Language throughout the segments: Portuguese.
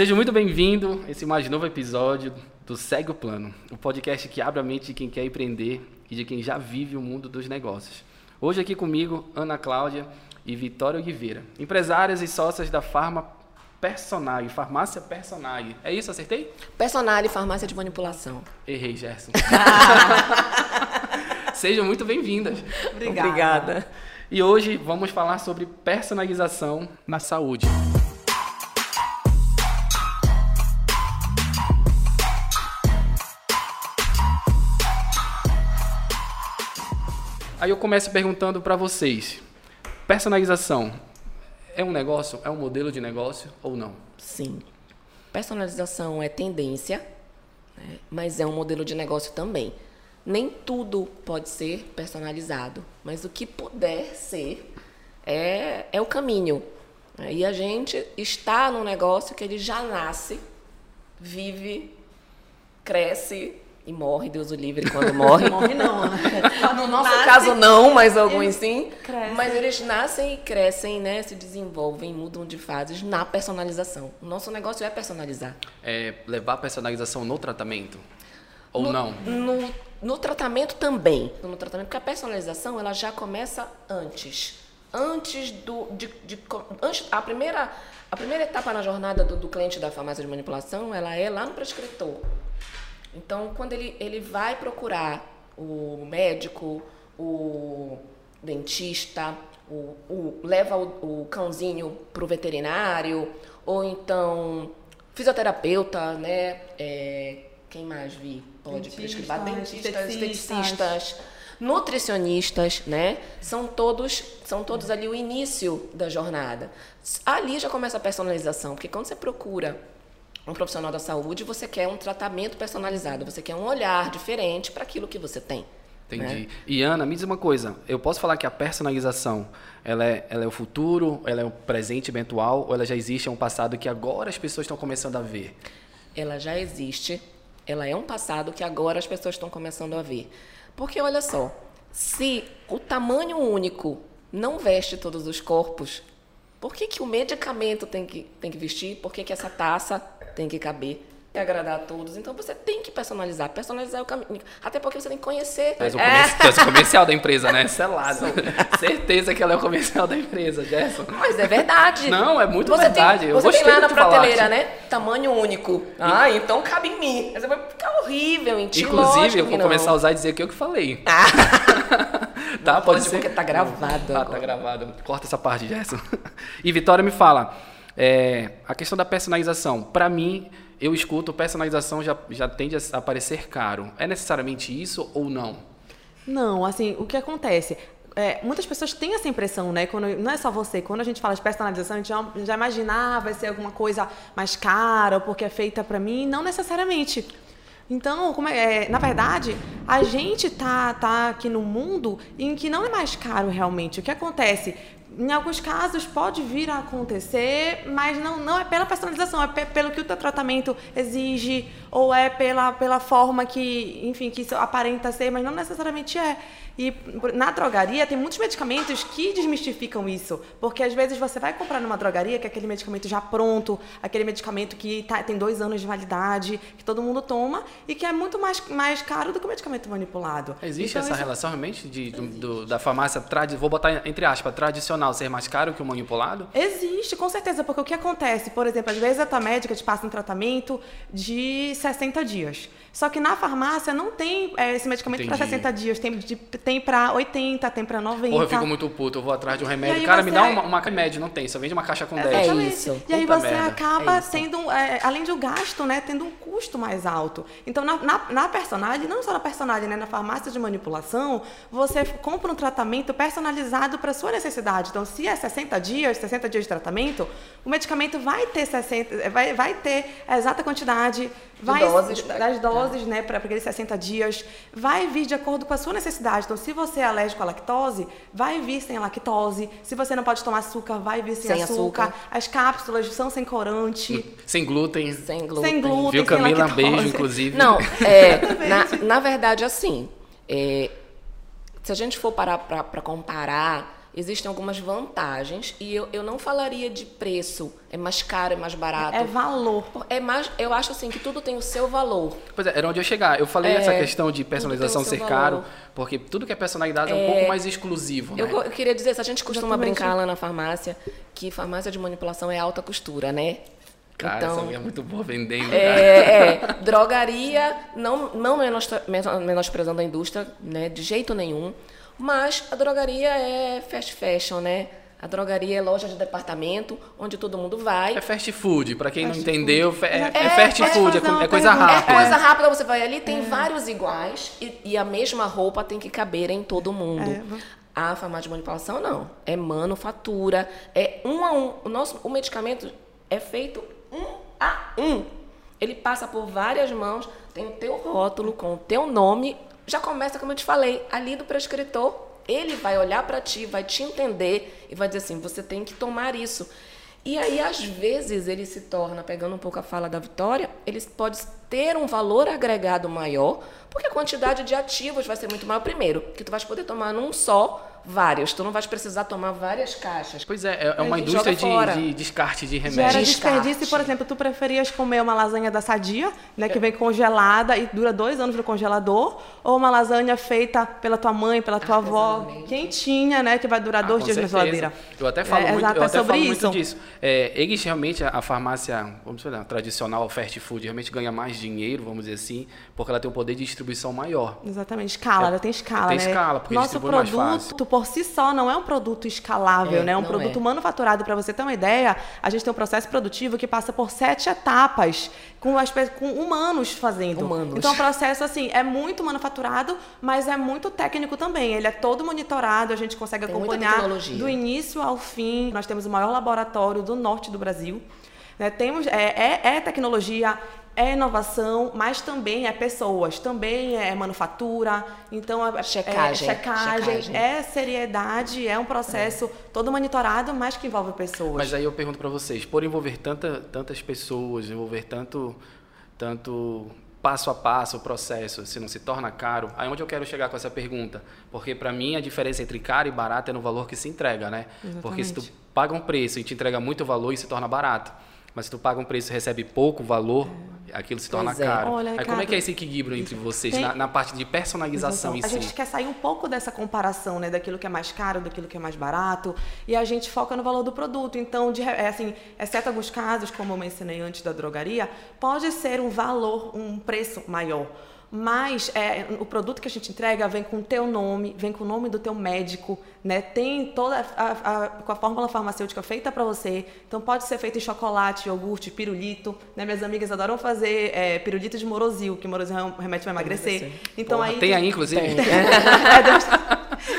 Seja muito bem-vindo a esse mais novo episódio do Segue o Plano, o podcast que abre a mente de quem quer empreender e de quem já vive o mundo dos negócios. Hoje aqui comigo, Ana Cláudia e Vitória Oliveira, empresárias e sócias da Farma Personag, Farmácia Personag. É isso, acertei? Personag, farmácia de manipulação. Errei, Gerson. Sejam muito bem-vindas. Obrigada. Obrigada. E hoje vamos falar sobre personalização na saúde. Aí eu começo perguntando para vocês: personalização é um negócio, é um modelo de negócio ou não? Sim. Personalização é tendência, né? mas é um modelo de negócio também. Nem tudo pode ser personalizado, mas o que puder ser é, é o caminho. E a gente está num negócio que ele já nasce, vive, cresce e morre, Deus o livre quando morre. morre não, né? No nosso Nasce, caso não, mas alguns sim. Cresce. Mas eles nascem e crescem, né? Se desenvolvem, mudam de fases na personalização. O nosso negócio é personalizar. É levar a personalização no tratamento? Ou no, não? No, no tratamento também. No tratamento, porque a personalização ela já começa antes. Antes do. De, de, antes, a, primeira, a primeira etapa na jornada do, do cliente da farmácia de manipulação, ela é lá no prescritor. Então, quando ele, ele vai procurar o médico, o dentista, o, o leva o, o cãozinho para o veterinário, ou então fisioterapeuta, né? É, quem mais vi? Pode Dentista, prescrever? Dentistas, esteticistas, nutricionistas, né? São todos, são todos ali o início da jornada. Ali já começa a personalização, porque quando você procura um profissional da saúde, você quer um tratamento personalizado, você quer um olhar diferente para aquilo que você tem. Entendi. Né? E Ana, me diz uma coisa, eu posso falar que a personalização, ela é, ela é o futuro, ela é o presente eventual, ou ela já existe, é um passado que agora as pessoas estão começando a ver? Ela já existe, ela é um passado que agora as pessoas estão começando a ver. Porque olha só, se o tamanho único não veste todos os corpos, por que, que o medicamento tem que, tem que vestir? Por que, que essa taça tem que caber e agradar a todos. Então você tem que personalizar. Personalizar é o caminho. Até porque você tem que conhecer. Tu és o, é. comercial da empresa, né? Selado. Certeza que ela é o comercial da empresa, Gerson. Mas é verdade. Não, é muito você verdade. Tem, Eu você tem lá na prateleira, né? Tamanho único. Ah, então cabe em mim. Mas vai ficar horrível em ti. Inclusive, eu vou começar a usar e dizer que eu que falei. Ah. tá, pode, pode ser. Porque tá gravado. Ah, tá gravado. Corta essa parte, Gerson. E Vitória me fala. É, a questão da personalização. Para mim, eu escuto personalização já, já tende a parecer caro. É necessariamente isso ou não? Não, assim, o que acontece? É, muitas pessoas têm essa impressão, né? Quando, não é só você. Quando a gente fala de personalização, a gente já, já imagina, ah, vai ser alguma coisa mais cara, porque é feita para mim. Não necessariamente. Então, é, é, na verdade, a gente tá, tá aqui no mundo em que não é mais caro realmente. O que acontece? Em alguns casos pode vir a acontecer, mas não, não é pela personalização, é pelo que o teu tratamento exige, ou é pela, pela forma que, enfim, que isso aparenta ser, mas não necessariamente é. E na drogaria tem muitos medicamentos que desmistificam isso, porque às vezes você vai comprar numa drogaria que é aquele medicamento já pronto, aquele medicamento que tá, tem dois anos de validade, que todo mundo toma e que é muito mais, mais caro do que o medicamento manipulado. Existe então, essa isso... relação realmente de, do, do, da farmácia, tradi vou botar entre aspas, tradicional ser mais caro que o manipulado? Existe, com certeza, porque o que acontece, por exemplo, às vezes a tua médica te passa um tratamento de 60 dias. Só que na farmácia não tem é, esse medicamento para 60 dias, tem, tem para 80, tem para 90. Porra, eu fico muito puto, eu vou atrás de um remédio. Cara, me dá uma, uma remédio, não tem, só vende uma caixa com 10. É isso. E aí você merda. acaba é tendo, é, além do gasto, né, tendo um custo mais alto. Então, na, na, na personagem, não só na personagem, né, na farmácia de manipulação, você compra um tratamento personalizado para sua necessidade. Então, se é 60 dias, 60 dias de tratamento, o medicamento vai ter 60, vai, vai ter a exata quantidade, vai, doses, das doses, né, para aqueles 60 dias, vai vir de acordo com a sua necessidade. Então, se você é alérgico à lactose, vai vir sem lactose. Se você não pode tomar açúcar, vai vir sem, sem açúcar. açúcar. As cápsulas são sem corante. Sem glúten. Sem glúten. Sem glúten, Viu, Camila? Um beijo, inclusive. Não, é, na, na verdade, assim, é, se a gente for parar para comparar existem algumas vantagens e eu, eu não falaria de preço, é mais caro, é mais barato. É valor. É mais, eu acho assim que tudo tem o seu valor. Pois é, era onde eu chegar. Eu falei É, essa questão de personalização ser caro, porque tudo que é personalidade é, um pouco mais exclusivo, né? Eu, eu queria dizer, se a gente costuma Exatamente. brincar lá na farmácia, que farmácia de manipulação é alta costura, né? Cara, então, essa mulher é muito boa vendendo. É, é. drogaria, não, não menosprezando a indústria, né, de jeito nenhum, mas a drogaria é fast fashion, né? A drogaria é loja de departamento, onde todo mundo vai. É fast food, pra quem não Fast entendeu, é, é É, fast é food, é, é coisa pergunta. É rápida. coisa rápida, você vai ali, tem vários iguais e, e a mesma roupa tem que caber em todo mundo. É. A farmácia de manipulação não, é manufatura, é um a um. O nosso o medicamento é feito um a um. Ele passa por várias mãos, tem o teu rótulo com o teu nome, já começa como eu te falei, ali do prescritor. Ele vai olhar para ti, vai te entender e vai dizer assim: você tem que tomar isso. E aí, às vezes, ele se torna, pegando um pouco a fala da Vitória, ele pode ter um valor agregado maior, porque a quantidade de ativos vai ser muito maior. Primeiro, que tu vais poder tomar num só vários, tu não vais precisar tomar várias caixas. Pois é, é- é uma indústria de, de descarte de Gera remédios. Descarte. desperdício, por exemplo, tu preferias comer uma lasanha da Sadia, né, que vem congelada e dura dois anos no congelador, ou uma lasanha feita pela tua mãe, pela tua avó, Artesanalmente. quentinha, né, que vai durar Ah, dois dias na certeza. geladeira. Eu até falo, É, muito, exato, eu é até sobre falo isso. muito disso. É, eles realmente, a a farmácia, vamos dizer, a tradicional fast food, realmente ganha mais dinheiro, vamos dizer assim, porque ela tem um poder de distribuição maior. Exatamente, escala, É, ela tem escala, tem né? escala, porque Nosso distribui mais produto, fácil. Por si só, não é um produto escalável, É, né? É um produto é. manufaturado. Para você ter uma ideia, a gente tem um processo produtivo que passa por sete etapas, com, as com humanos fazendo. Humanos. Então, o processo, assim, é muito manufaturado, mas é muito técnico também. Ele é todo monitorado, a gente consegue Tem acompanhar do início ao fim. Nós temos o maior laboratório do norte do Brasil. Né? Temos, é, é- é tecnologia, é inovação, mas também é pessoas, também é manufatura. Então, é, Checagem, é, checagem, checagem. é seriedade, é um processo todo monitorado, mas que envolve pessoas. Mas aí eu pergunto para vocês, por envolver tanta, tantas pessoas, envolver tanto, tanto passo a passo o processo, se não se torna caro, aí onde eu quero chegar com essa pergunta? Porque para mim a diferença entre caro e barato é no valor que se entrega, né? Porque se tu Exatamente. paga um preço e te entrega muito valor, isso se torna barato. Mas se tu paga um preço e recebe pouco valor, aquilo se torna Pois é. caro. Olha, aí como é que é esse equilíbrio entre vocês tem- na, na parte de personalização em Então, a si? gente quer sair um pouco dessa comparação, né, daquilo que é mais caro, daquilo que é mais barato, e a gente foca no valor do produto. Então, de, é assim, exceto alguns casos, como eu mencionei antes da drogaria, pode ser um valor, um preço maior. Mas é, o produto que a gente entrega vem com o teu nome, vem com o nome do teu médico, né? Tem toda a, a- com a fórmula farmacêutica feita para você. Então pode ser feito em chocolate, iogurte, pirulito. Né? Minhas amigas adoram fazer é, pirulito de morosil, que morosil é um remédio para emagrecer. Então Porra, aí tem aí, inclusive? é, Deus-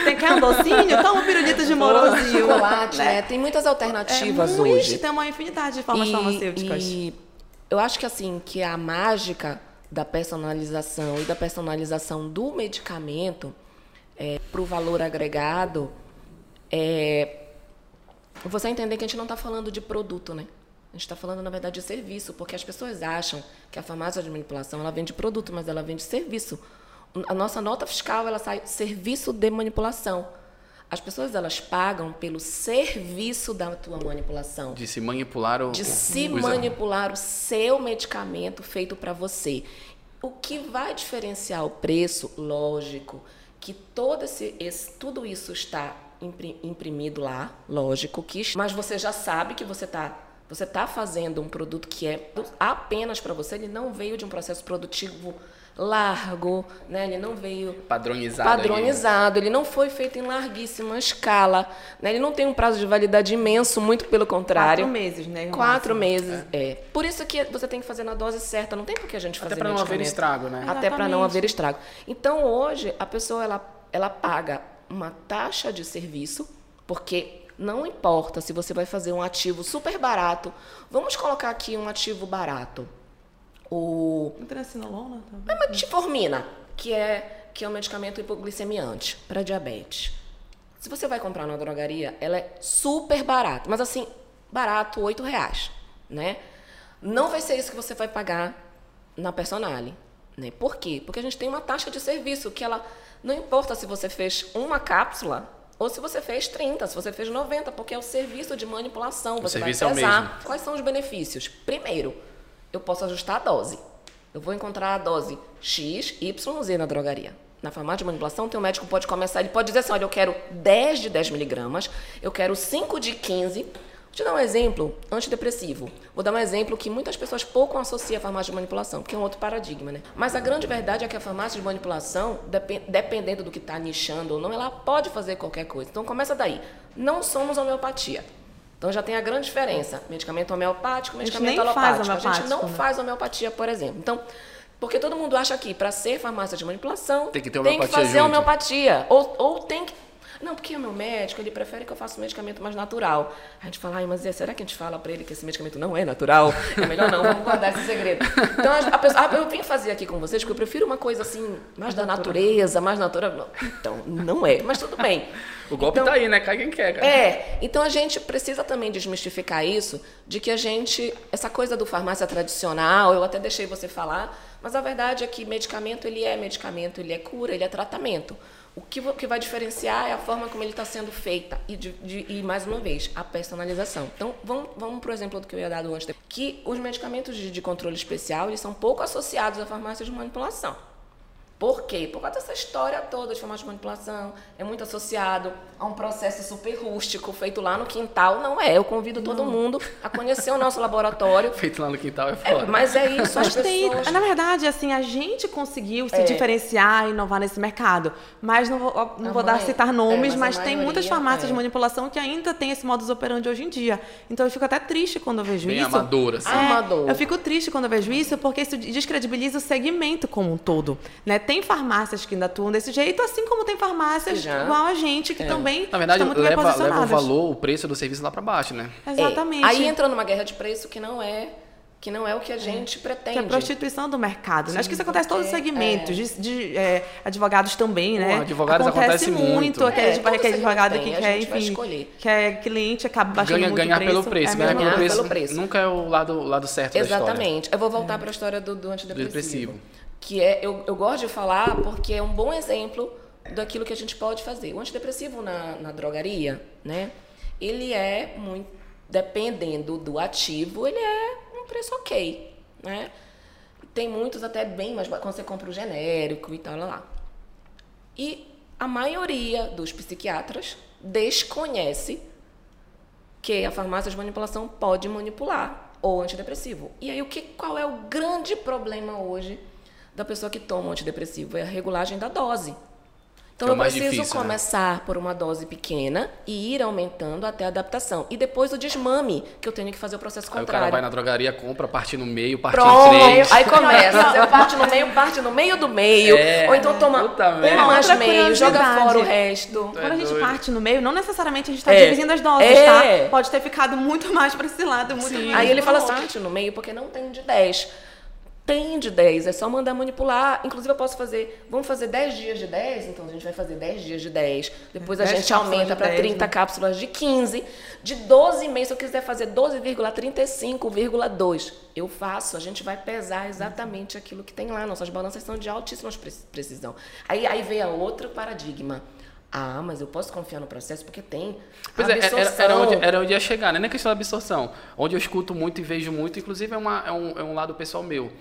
Tem quer um docinho? Toma um pirulito de morosil. Chocolate, né? Tem muitas alternativas é, hoje. Tem uma infinidade de formas E- farmacêuticas. E eu acho que assim, que a mágica da personalização e da personalização do medicamento para o valor agregado é você entender que a gente não está falando de produto, né? A gente está falando, na verdade, de serviço, porque as pessoas acham que a farmácia de manipulação ela vende produto, mas ela vende serviço. A nossa nota fiscal ela sai serviço de manipulação. As pessoas elas pagam pelo serviço da tua manipulação De se manipular o. de o- se os- manipular o seu medicamento feito para você. O que vai diferenciar o preço, lógico, que todo esse, esse- tudo isso está impri- imprimido lá, lógico que, mas você já sabe que você está você tá fazendo um produto que é apenas para você, ele não veio de um processo produtivo largo, né? Ele não veio Padronizado. padronizado, ele não foi feito em larguíssima escala, né? Ele não tem um prazo de validade imenso, muito pelo contrário. Quatro meses, né? Quatro meses, é. Por isso que você tem que fazer na dose certa, não tem por que a gente fazer Até para não haver estrago, né? Até para não haver estrago. Então, hoje, a pessoa ela, ela paga uma taxa de serviço, porque não importa se você vai fazer um ativo super barato. Vamos colocar aqui um ativo barato. O Não tem a cinolona também? a metformina, que é, que é um medicamento hipoglicemiante para diabetes. Se você vai comprar na drogaria, ela é super barata. Mas assim, barato, 8 reais, né? Não vai ser isso que você vai pagar na Personale. Né? Por quê? Porque a gente tem uma taxa de serviço que ela... Não importa se você fez uma cápsula Ou se você fez 30, se você fez 90, porque é o serviço de manipulação. Você vai é pesar. mesmo. Quais são os benefícios? Primeiro, eu posso ajustar a dose. Eu vou encontrar a dose X, Y, Z na drogaria. Na farmácia de manipulação, o médico pode começar, ele pode dizer assim, olha, eu quero 10 de 10 miligramas, eu quero 5 de 15. Vou te dar um exemplo, antidepressivo. Vou dar um exemplo que muitas pessoas pouco associam à farmácia de manipulação, porque é um outro paradigma, né? Mas a grande verdade é que a farmácia de manipulação, depen- dependendo do que está nichando ou não, ela pode fazer qualquer coisa. Então começa daí. Não somos homeopatia. Então já tem a grande diferença. Medicamento homeopático, A medicamento faz alopático. A gente não né? faz homeopatia, por exemplo. Então, porque todo mundo acha que para ser farmácia de manipulação Tem que ter tem que homeopatia fazer junto. homeopatia. Ou, ou tem que. Não, porque o meu médico, ele prefere que eu faça um medicamento mais natural. A gente fala, ai, mas Zé, será que a gente fala para ele que esse medicamento não é natural? É melhor não, vamos guardar esse segredo. Então, a, pessoa, ah, eu vim fazer aqui com vocês porque eu prefiro uma coisa assim, mais da natureza, mais natural. Então, não é, mas tudo bem. O golpe Então, tá aí, né? Cai quem quer, cara. é, então a gente precisa também desmistificar isso, de que a gente, essa coisa do farmácia tradicional, eu até deixei você falar, mas a verdade é que medicamento ele é medicamento, ele é cura, ele é tratamento. O que, que vai diferenciar é a forma como ele está sendo feita e, de- de- e, mais uma vez, a personalização. Então, vamos, vamos para o exemplo do que eu ia dar antes, que os medicamentos de, de controle especial, eles são pouco associados à farmácia de manipulação. Por quê? Por causa dessa história toda de farmácia de manipulação, é muito associado a um processo super rústico feito lá no quintal. Não é, eu convido todo mundo a conhecer o nosso laboratório. Feito lá no quintal é É, foda. mas é isso, as tem, pessoas... na verdade, assim, a gente conseguiu se É. diferenciar e inovar nesse mercado. Mas não vou, não A vou dar mai- citar nomes, é, mas mas a tem muitas maioria, farmácias de é. manipulação que ainda tem esse modus operandi hoje em dia. Então eu fico até triste quando eu vejo Bem isso. amador, assim. É, Amador. Eu fico triste quando eu vejo isso, porque isso descredibiliza o segmento como um todo. Né? Tem farmácias que ainda atuam desse jeito, assim como tem farmácias Já. igual a gente, É. que também Na verdade, estão muito bem leva, leva o valor, o preço do serviço lá pra baixo, né? É, Exatamente. Aí entra numa guerra de preço que não é, que não é o que a gente pretende. Que é a prostituição do mercado. né? Acho que isso Sim, acontece em todos os segmentos, de, de, é, advogados também, né? Pô, advogados acontece muito. aquele, É, tipo, aquele advogado que quer, gente vai enfim, escolher. que é cliente, acaba baixando Ganha, muito ganhar o preço. pelo preço. É ganhar pelo preço, pelo preço. nunca é o lado, o lado certo da história. Exatamente. Eu vou voltar para a história do, do antidepressivo. Depressivo. Que é, eu, eu gosto de falar porque é um bom exemplo daquilo que a gente pode fazer. O antidepressivo na, na drogaria, né? Ele é muito, dependendo do ativo, ele é um preço ok, né? Tem muitos até bem mais, quando você compra o genérico e tal, lá, lá. E a maioria dos psiquiatras desconhece que a farmácia de manipulação pode manipular o antidepressivo. E aí o que, qual é o grande problema hoje da pessoa que toma o antidepressivo? É a regulagem da dose. Então Que é eu mais preciso difícil, né? começar por uma dose pequena e ir aumentando até a adaptação. E depois o desmame, que eu tenho que fazer o processo Aí o contrário. cara vai na drogaria, compra, parte no meio, parte em Pronto, três. aí começa. Você parte no meio, parte no meio do meio. É, ou então toma puta merda. uma mais Outra meio, joga fora o resto. Quando a gente doido. parte no meio, não necessariamente a gente está É. dividindo as doses, É. tá? Pode ter ficado muito mais para esse lado, muito mais. Aí ele fala assim, parte no meio, porque não tem de 10. Tem de 10, é só mandar manipular. Inclusive, eu posso fazer. Vamos fazer 10 dias de 10, então a gente vai fazer 10 dias de 10. Depois a 10 gente aumenta para 10, 30 né? cápsulas de 15. De 12 meses, se eu quiser fazer 12,35,2, eu faço. A gente vai pesar exatamente aquilo que tem lá. Nossas balanças são de altíssima pre- precisão. Aí, aí vem a outro paradigma. Ah, mas eu posso confiar no processo porque tem Pois é, era, absorção. era, onde, era onde ia chegar, né? Nem questão da absorção. Onde eu escuto muito e vejo muito, inclusive é, uma, é, um, é um lado pessoal meu.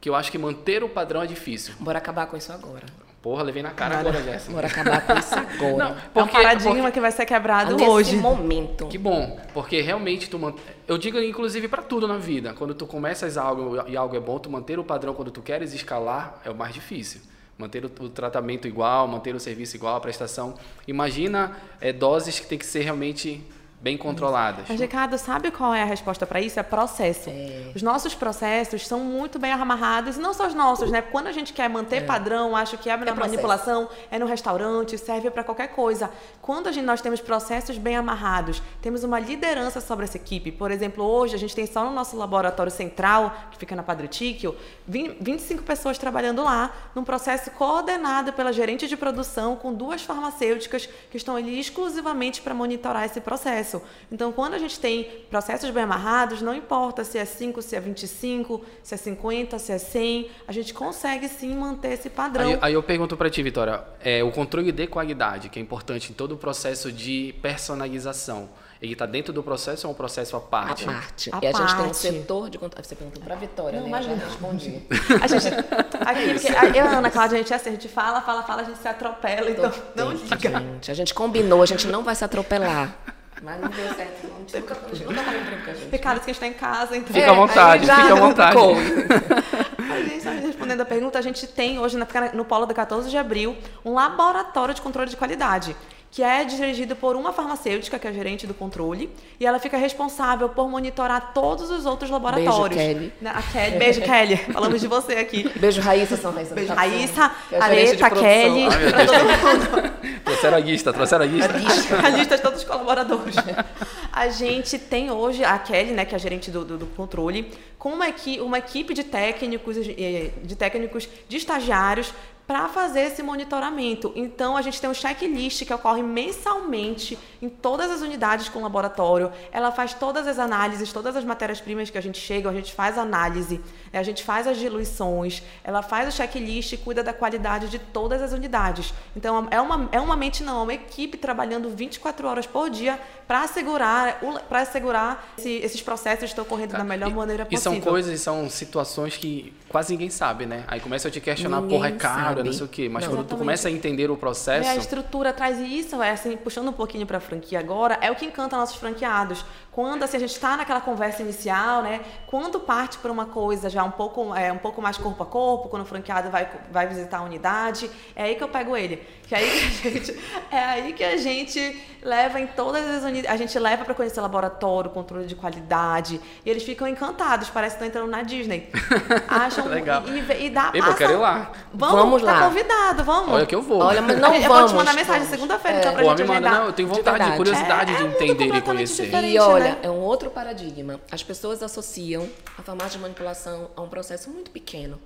Que eu acho que manter o padrão é difícil. Bora acabar com isso agora. Porra, levei na cara agora, Jéssica. Bora acabar com isso agora. Não, É um porque, paradigma porque- que vai ser quebrado Nesse hoje. momento. Que bom, porque realmente tu mantém. Eu digo inclusive pra tudo na vida. Quando tu começas algo e algo é bom, tu manter o padrão quando tu queres escalar é o mais difícil. Manter o, o tratamento igual, manter o serviço igual, a prestação. Imagina é, doses que tem que ser realmente bem controladas. Mas, Ricardo, sabe qual é a resposta para isso? É processo. Os nossos processos são muito bem amarrados, e não só os nossos, né? Quando a gente quer manter padrão, acho que é na processo. manipulação, é no restaurante, serve para qualquer coisa. Quando a gente, nós temos processos bem amarrados, temos uma liderança sobre essa equipe. Por exemplo, hoje a gente tem só no nosso laboratório central, que fica na Padre Tíquio, 20 25 pessoas trabalhando lá, num processo coordenado pela gerente de produção, com duas farmacêuticas que estão ali exclusivamente para monitorar esse processo. Processo. Então, quando a gente tem processos bem amarrados, não importa se é 5, se é 25, se é 50, se é 100, a gente consegue sim manter esse padrão. Aí, aí eu pergunto para ti, Vitória, é, o controle de qualidade, que é importante em todo o processo de personalização, ele está dentro do processo ou é um processo à parte? A parte. A e a gente tem um parte. setor de controle. Você perguntou para a Vitória, Não, né? Eu já imagina. respondi. A gente, aqui, porque eu e a Ana Cláudia, a gente é assim, a gente fala, fala, fala, a gente se atropela, então não liga. Gente, a gente combinou, a gente não vai se atropelar. Mas não deu certo. Não, a gente nunca, a gente nunca vai com a gente. Ricardo, que a gente está em casa, então... Fica à vontade, aí já fica à vontade. A gente, tá respondendo a pergunta, a gente tem hoje no Polo da 14 de abril um laboratório de controle de qualidade, que é dirigido por uma farmacêutica, que é a gerente do controle, e ela fica responsável por monitorar todos os outros laboratórios. Kelly. Né, A Kelly. Beijo, Kelly. Falamos de você aqui. Beijo, Raíssa, São Raíssa. Beijo, Raíssa, é a Areta. Kelly, Ai, todo mundo. Trouxeram a lista, trouxeram a lista. A lista de todos os colaboradores. A gente tem hoje a Kelly, né, que é a gerente do, do, do controle, com uma, equi uma equipe de técnicos, eh, de técnicos, de estagiários, para fazer esse monitoramento. Então, a gente tem um checklist que ocorre mensalmente em todas as unidades com laboratório. Ela faz todas as análises, todas as matérias-primas que a gente chega, a gente faz análise, né, a gente faz as diluições, ela faz o checklist e cuida da qualidade de todas as unidades. Então, é uma, é uma mente, não, é uma equipe trabalhando 24 horas por dia para assegurar, para assegurar esse- esses processos estão ocorrendo da melhor E- maneira E possível. são coisas, são situações que quase ninguém sabe, né? Aí começa a te questionar, Ninguém porra, é caro, sabe. não sei o quê. Mas Não. quando tu Exatamente. começa a entender o É, a processo, estrutura traz e isso, é assim, puxando um pouquinho para a franquia agora, é o que encanta nossos franqueados. Quando assim, a gente está naquela conversa inicial, né? Quando parte para uma coisa já um pouco, é, um pouco mais corpo a corpo, quando o franqueado vai, vai visitar a unidade, é aí que eu pego ele. Que é aí que a gente, é aí que a gente leva em todas as unidades, a gente leva para conhecer laboratório, controle de qualidade, e eles ficam encantados, parece que estão entrando na Disney. Acham Legal. E, e, dá Ei, pô, eu quero ir lá. Vamos, Vamos tá lá. convidado, vamos. olha que eu vou. Olha, mas não eu vamos. vou te mandar mensagem segunda-feira, É. então, pra Pô, gente me manda, não, eu tenho De vontade, verdade. curiosidade É, de é entender e conhecer. E olha, né? é um outro paradigma. As pessoas associam a farmácia de manipulação a um processo muito pequeno,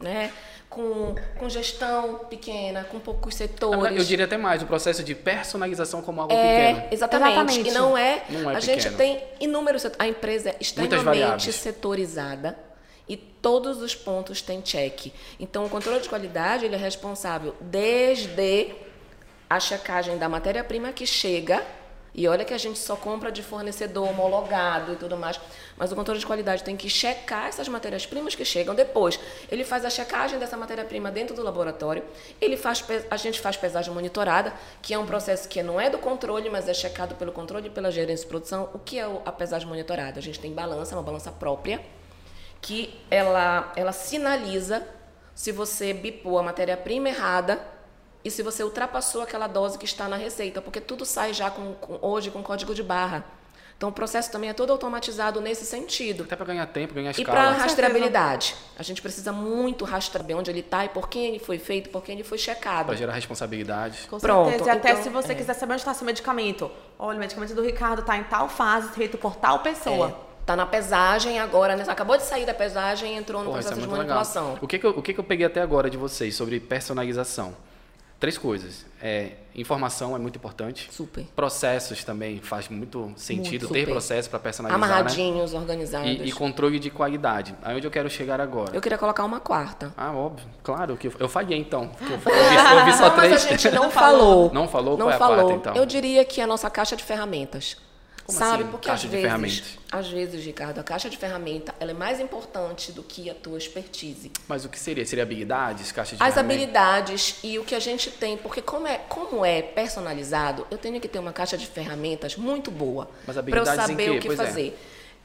né? Com, com gestão pequena, com poucos setores. Eu diria até mais, o processo de personalização como algo É, pequeno. exatamente. Exatamente. E não é. Não é a gente pequeno. tem inúmeros setores. A empresa é extremamente setorizada e todos os pontos têm check. Então, o controle de qualidade ele é responsável desde a checagem da matéria-prima que chega. E olha que a gente só compra de fornecedor homologado e tudo mais. Mas o controle de qualidade tem que checar essas matérias-primas que chegam depois. Ele faz a checagem dessa matéria-prima dentro do laboratório. Ele faz, a gente faz pesagem monitorada, que é um processo que não é do controle, mas é checado pelo controle e pela gerência de produção. O que é a pesagem monitorada? A gente tem balança, uma balança própria, que ela, ela sinaliza se você bipou a matéria-prima errada e se você ultrapassou aquela dose que está na receita, porque tudo sai já com, com- hoje com código de barra. Então o processo também é todo automatizado nesse sentido. Até para ganhar tempo, ganhar E escala. para rastreabilidade, a gente precisa muito rastrear onde ele está e por quem ele foi feito, por quem ele foi checado. Para gerar responsabilidade. Com Pronto, certeza. E até então, se você é. quiser saber onde está seu medicamento. Olha, o medicamento do Ricardo está em tal fase, feito por tal pessoa. É, tá na pesagem agora, né? acabou de sair da pesagem e entrou no Porra, é processo de muito legal. manipulação. O que, que, eu, o que, que eu peguei até agora de vocês sobre personalização? Três coisas. É, informação é muito importante. Super. Processos também faz muito sentido Muito, ter super. processo para personalizar. Né? Amarradinhos, organizados. E, e controle de qualidade. Aí onde eu quero chegar agora. Eu queria colocar uma quarta. Ah, óbvio. Claro que eu, eu falhei então. Eu, eu vi, eu vi só não, três. mas a gente não falou. Não falou? Não Qual é a falou. quarta, então? Eu diria que é a nossa caixa de ferramentas. Como Sabe? assim, Porque caixa às de vezes, às vezes, Ricardo, a caixa de ferramenta ela é mais importante do que a tua expertise. Mas o que seria? Seria habilidades, caixa de As ferramentas? habilidades e o que a gente tem, porque como é, como é personalizado, eu tenho que ter uma caixa de ferramentas muito boa para eu saber o que Pois é. fazer.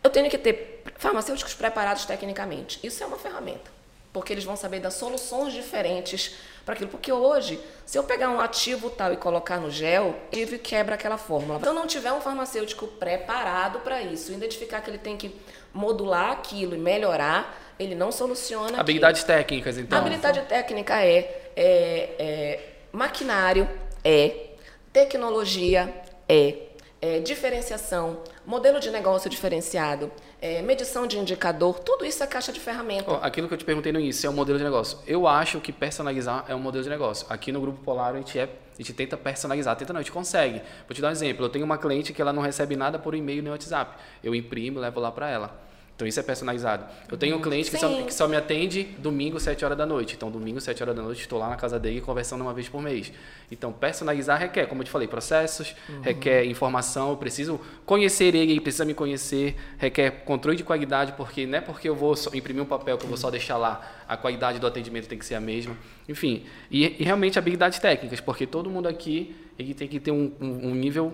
Eu tenho que ter farmacêuticos preparados tecnicamente. Isso é uma ferramenta, porque eles vão saber dar soluções diferentes para aquilo. Porque hoje, se eu pegar um ativo tal e colocar no gel, ele quebra aquela fórmula. Se eu não tiver um farmacêutico preparado para isso, identificar que ele tem que modular aquilo e melhorar, ele não soluciona aquilo. Habilidades técnicas, então. Habilidade técnica é, é, é maquinário, é tecnologia, é é, diferenciação, modelo de negócio diferenciado, é, medição de indicador, tudo isso é caixa de ferramenta. Ó, aquilo que eu te perguntei no início, é um modelo de negócio. Eu acho que personalizar é um modelo de negócio. Aqui no Grupo Polar a gente, é, a gente tenta personalizar, tenta não, a gente consegue. Vou te dar um exemplo, eu tenho uma cliente que ela não recebe nada por e-mail nem WhatsApp. Eu imprimo levo lá para ela. Então isso é personalizado. Eu tenho um cliente que só, que só me atende domingo, 7 horas da noite. Então, domingo, 7 horas da noite, estou lá na casa dele conversando uma vez por mês. Então, personalizar requer, como eu te falei, processos, requer informação. Eu preciso conhecer ele, ele precisa me conhecer. Requer controle de qualidade, porque não é porque eu vou imprimir um papel que eu vou só deixar lá. A qualidade do atendimento tem que ser a mesma. Enfim, e, e realmente habilidades técnicas, porque todo mundo aqui ele tem que ter um, um- um nível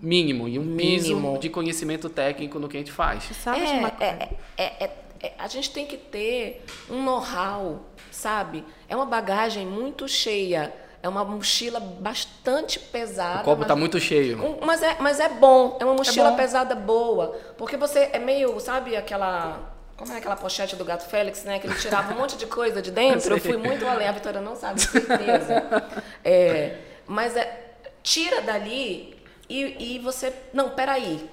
mínimo e um piso Mínimo. de conhecimento técnico no que a gente faz. Sabe de uma coisa? É, é, é, é, a gente tem que ter um know-how, sabe? É uma bagagem muito cheia. É uma mochila bastante pesada. O copo mas- tá muito cheio. Um- mas, é, mas é bom. É uma mochila bom. pesada boa. Porque você é meio, sabe, aquela. Como é aquela pochete do Gato Félix, né? Que ele tirava um monte de coisa de dentro. Eu fui muito além. A Vitória não sabe, certeza. É, mas é, tira dali e, e você. Não, peraí.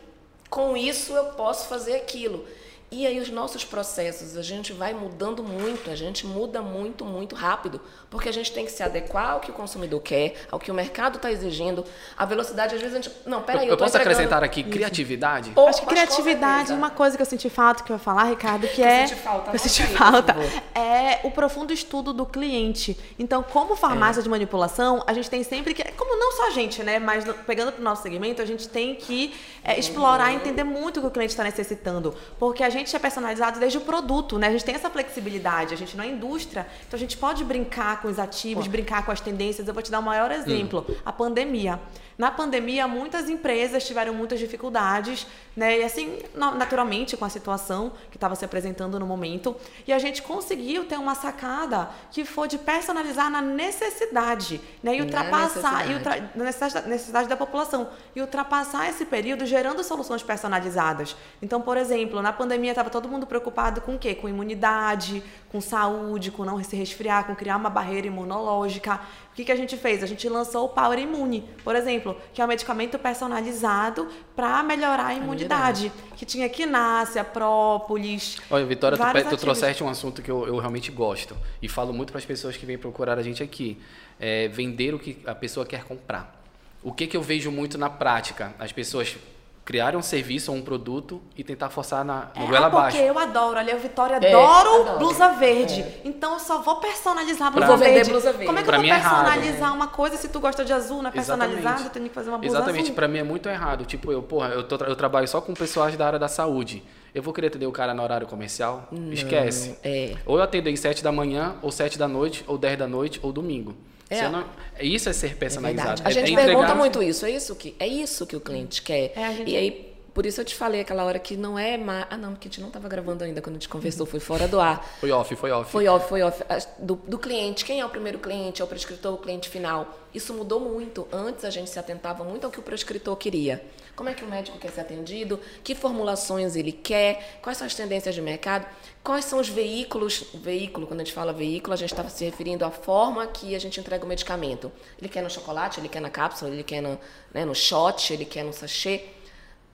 Com isso eu posso fazer aquilo. E aí os nossos processos, a gente vai mudando muito, a gente muda muito, muito rápido, porque a gente tem que se adequar ao que o consumidor quer, ao que o mercado está exigindo. A velocidade, às vezes, a gente. Não, peraí, eu, eu, posso entregando- acrescentar aqui criatividade? Pô, Acho que criatividade, uma coisa que eu senti falta, que eu ia falar, Ricardo, que eu é. senti falta, que eu senti aí, falta. É o profundo estudo do cliente. Então, como farmácia de manipulação, a gente tem sempre que. Como não só a gente, né? Mas pegando para o nosso segmento, a gente tem que é, explorar e entender muito o que o cliente está necessitando. Porque a gente é personalizado desde o produto, né? A gente tem essa flexibilidade, a gente não é indústria, então a gente pode brincar com os ativos, brincar com as tendências. Eu vou te dar o maior exemplo: a pandemia. Na pandemia, muitas empresas tiveram muitas dificuldades, né? E assim, na- naturalmente, com a situação que estava se apresentando no momento. E a gente conseguiu ter uma sacada que foi de personalizar na necessidade, né? E Na ultrapassar, e necessidade. ultra- na necessidade, necessidade da população. E ultrapassar esse período gerando soluções personalizadas. Então, por exemplo, na pandemia estava todo mundo preocupado com o quê? Com imunidade, com saúde, com não se resfriar, com criar uma barreira imunológica. O que, que a gente fez? A gente lançou o Power Immune, por exemplo, que é um medicamento personalizado para melhorar a imunidade. Que tinha quinácea, própolis. Olha, Vitória, tu, tu trouxeste um assunto que eu, eu realmente gosto e falo muito para as pessoas que vêm procurar a gente aqui. É vender o que a pessoa quer comprar. O que, que eu vejo muito na prática? As pessoas criarem um serviço ou um produto e tentar forçar na, no É, goela ah, porque abaixo. eu adoro, ali a Vitória É, adoro, adoro. blusa verde. Então eu só vou personalizar a blusa Vou vender verde. blusa verde. Como é que Pra eu vou é errado. personalizar uma coisa se tu gosta de azul, não é personalizado, tenho que fazer uma blusa Exatamente, pra mim é muito errado. Tipo, eu, porra, eu, tô eu trabalho só com pessoas da área da saúde. Eu vou querer atender o cara no horário comercial? Esquece. é. Ou eu atendo em 7 da manhã, ou 7 da noite, ou 10 da noite, ou domingo. É. Não- Isso é ser É personalizado. verdade. A É- gente é entregar- pergunta muito isso. É isso que, é isso que o cliente quer. É, gente- E aí, por isso eu te falei aquela hora que não é mais. Ah, não, porque a gente não estava gravando ainda quando a gente conversou, foi fora do ar. Foi off, foi off. Foi off, foi off. Do, do cliente, quem é o primeiro cliente? É o prescritor, o cliente final? Isso mudou muito. Antes a gente se atentava muito ao que o prescritor queria. Como é que o médico quer ser atendido? Que formulações ele quer? Quais são as tendências de mercado? Quais são os veículos? Veículo, quando a gente fala veículo, a gente estava se referindo à forma que a gente entrega o medicamento. Ele quer no chocolate, ele quer na cápsula, ele quer no, né, no shot, ele quer no sachê.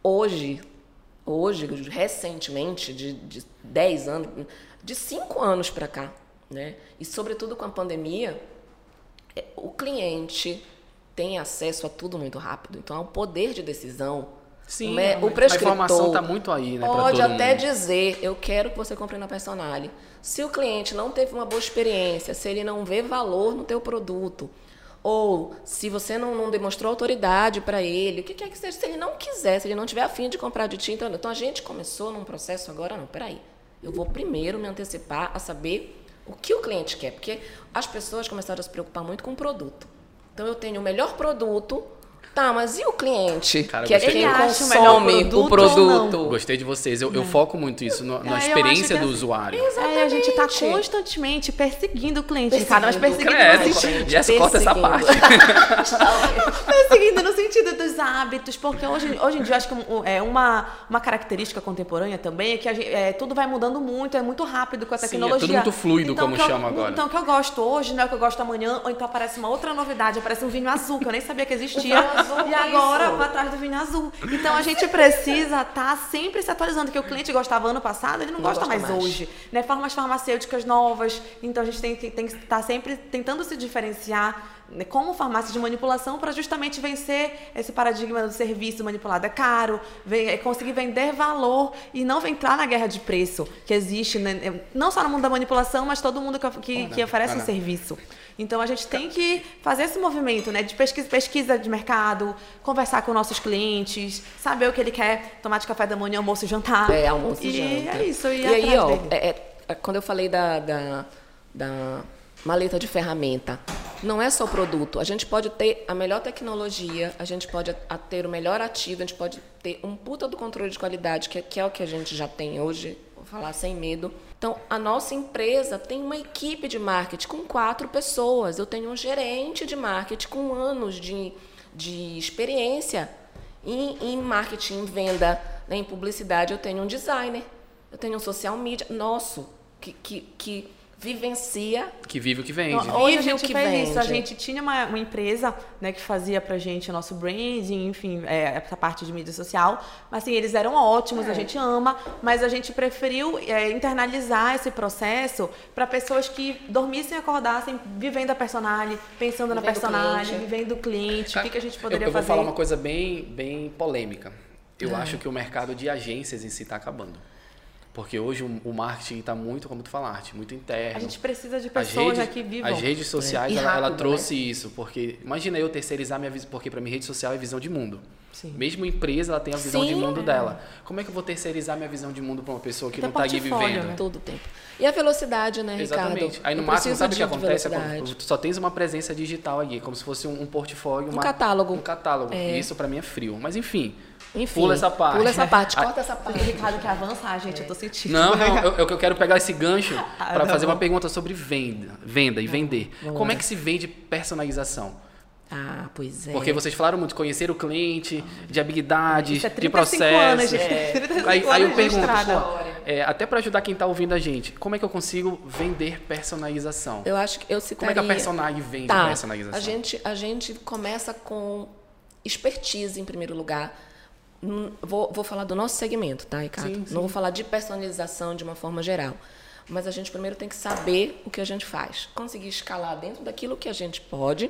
Hoje, hoje, recentemente, de, de 10 anos, de 5 anos para cá, né? E sobretudo com a pandemia, é, o cliente tem acesso a tudo muito rápido. Então, ao poder de decisão, Sim, o, a o prescritor informação tá muito aí, né, pode até mundo. dizer, eu quero que você compre na Personale. Se o cliente não teve uma boa experiência, se ele não vê valor no teu produto, ou se você não, não demonstrou autoridade para ele, o que quer que seja, se ele não quiser, se ele não tiver afim de comprar de ti, então, então a gente começou num processo agora, não, peraí, eu vou primeiro me antecipar a saber o que o cliente quer, porque as pessoas começaram a se preocupar muito com o produto. Então eu tenho o melhor produto, tá, mas e o cliente? Cara, que é quem Ele acha o melhor consome produto o produto. Gostei de vocês. Eu, eu foco muito isso no- na É, eu experiência do é- usuário. É, a gente está Exatamente. constantemente perseguindo o cliente, Perseguindo. Ricardo, mas perseguindo Credo, no sentido, Jess, corta essa parte. perseguindo no sentido dos hábitos, porque hoje, hoje em dia eu acho que é uma, uma característica contemporânea também é que a gente- é, tudo vai mudando muito, é muito rápido com a Sim, é tecnologia. tudo muito fluido, como o que eu- chama agora. Então o que eu gosto hoje não é o que eu gosto amanhã, ou então aparece uma outra novidade, aparece um vinho azul que eu nem sabia que existia azul, E agora para trás do vinho azul. Então a gente precisa estar sempre se atualizando, que o cliente gostava ano passado, ele não, Não gosta gosta mais, mais. hoje. Né? Formas farmacêuticas novas. Então a gente tem, que- tem que estar sempre tentando se diferenciar como farmácia de manipulação para justamente vencer esse paradigma do serviço manipulado é caro, é conseguir vender valor e não entrar na guerra de preço que existe, né, não só no mundo da manipulação, mas todo mundo que, que, que oferece um serviço. Então a gente tem que fazer esse movimento, né, de pesquisa, pesquisa de mercado, conversar com nossos clientes, saber o que ele quer, tomar de café da manhã, almoço e jantar. É, almoço e, e janta. é isso. E, E aí, ó, é- é- é quando eu falei da, da, da maleta de ferramenta, não é só o produto. A gente pode ter a melhor tecnologia, a gente pode ter o melhor ativo, a gente pode ter um puta do controle de qualidade, que é, que é o que a gente já tem hoje, vou falar sem medo. Então, a nossa empresa tem uma equipe de marketing com quatro pessoas. Eu tenho um gerente de marketing com anos de, de experiência em, em marketing, em venda, né, em publicidade. Eu tenho um designer, eu tenho um social media nosso, que, que, que vivencia Que vive o que vende. Não, Hoje a Vive o gente que fez isso. A vende. gente tinha uma, uma empresa né, que fazia pra gente o nosso branding, enfim, é, essa parte de mídia social. Mas assim, eles eram ótimos, É. a gente ama, mas a gente preferiu é, internalizar esse processo para pessoas que dormissem e acordassem vivendo a personagem, pensando na Vivendo o personagem, cliente. vivendo o cliente, o que, que a gente poderia eu, eu vou fazer. falar uma coisa bem, bem polêmica. Eu Ah. acho que o mercado de agências em si está acabando. Porque hoje o, marketing está muito, como tu falaste, muito interno. A gente precisa de As pessoas redes, aqui vivas. as redes sociais, E ela, ela rápido, trouxe isso. Porque imagina eu terceirizar minha visão, porque para mim rede social é visão de mundo. Sim. Mesmo empresa, ela tem a visão de Sim. mundo dela. Como é que eu vou terceirizar minha visão de mundo para uma pessoa que Até não está aqui vivendo? né? todo o tempo. E a velocidade, né, Exatamente. Ricardo? Aí no Eu máximo, sabe o que de acontece? velocidade. Tu só tens uma presença digital aqui, como se fosse um, um portfólio. Um uma- catálogo. Um catálogo. É. E isso pra mim é frio. Mas enfim, Enfim, pula essa parte. Pula essa parte, Ah, corta essa O parte. Ricardo quer avançar, gente, eu tô sentindo. Não, não, eu, eu, eu quero pegar esse gancho Ah, para fazer uma pergunta sobre venda, venda e vender. vamos Como é que se vende personalização? Ah, pois é. Porque vocês falaram muito de conhecer o cliente, de habilidades, Isso é de 35 processos. anos, gente. 35 Aí, aí eu pergunto, é, até para ajudar quem tá ouvindo a gente, como é que eu consigo vender personalização? Eu acho que eu Como citaria... é que a personagem vende Tá, personalização? a gente, a gente começa com expertise em primeiro lugar. Vou, vou falar do nosso segmento, tá, Ricardo? Sim, sim. Não vou falar de personalização de uma forma geral. Mas a gente primeiro tem que saber o que a gente faz. Conseguir escalar dentro daquilo que a gente pode,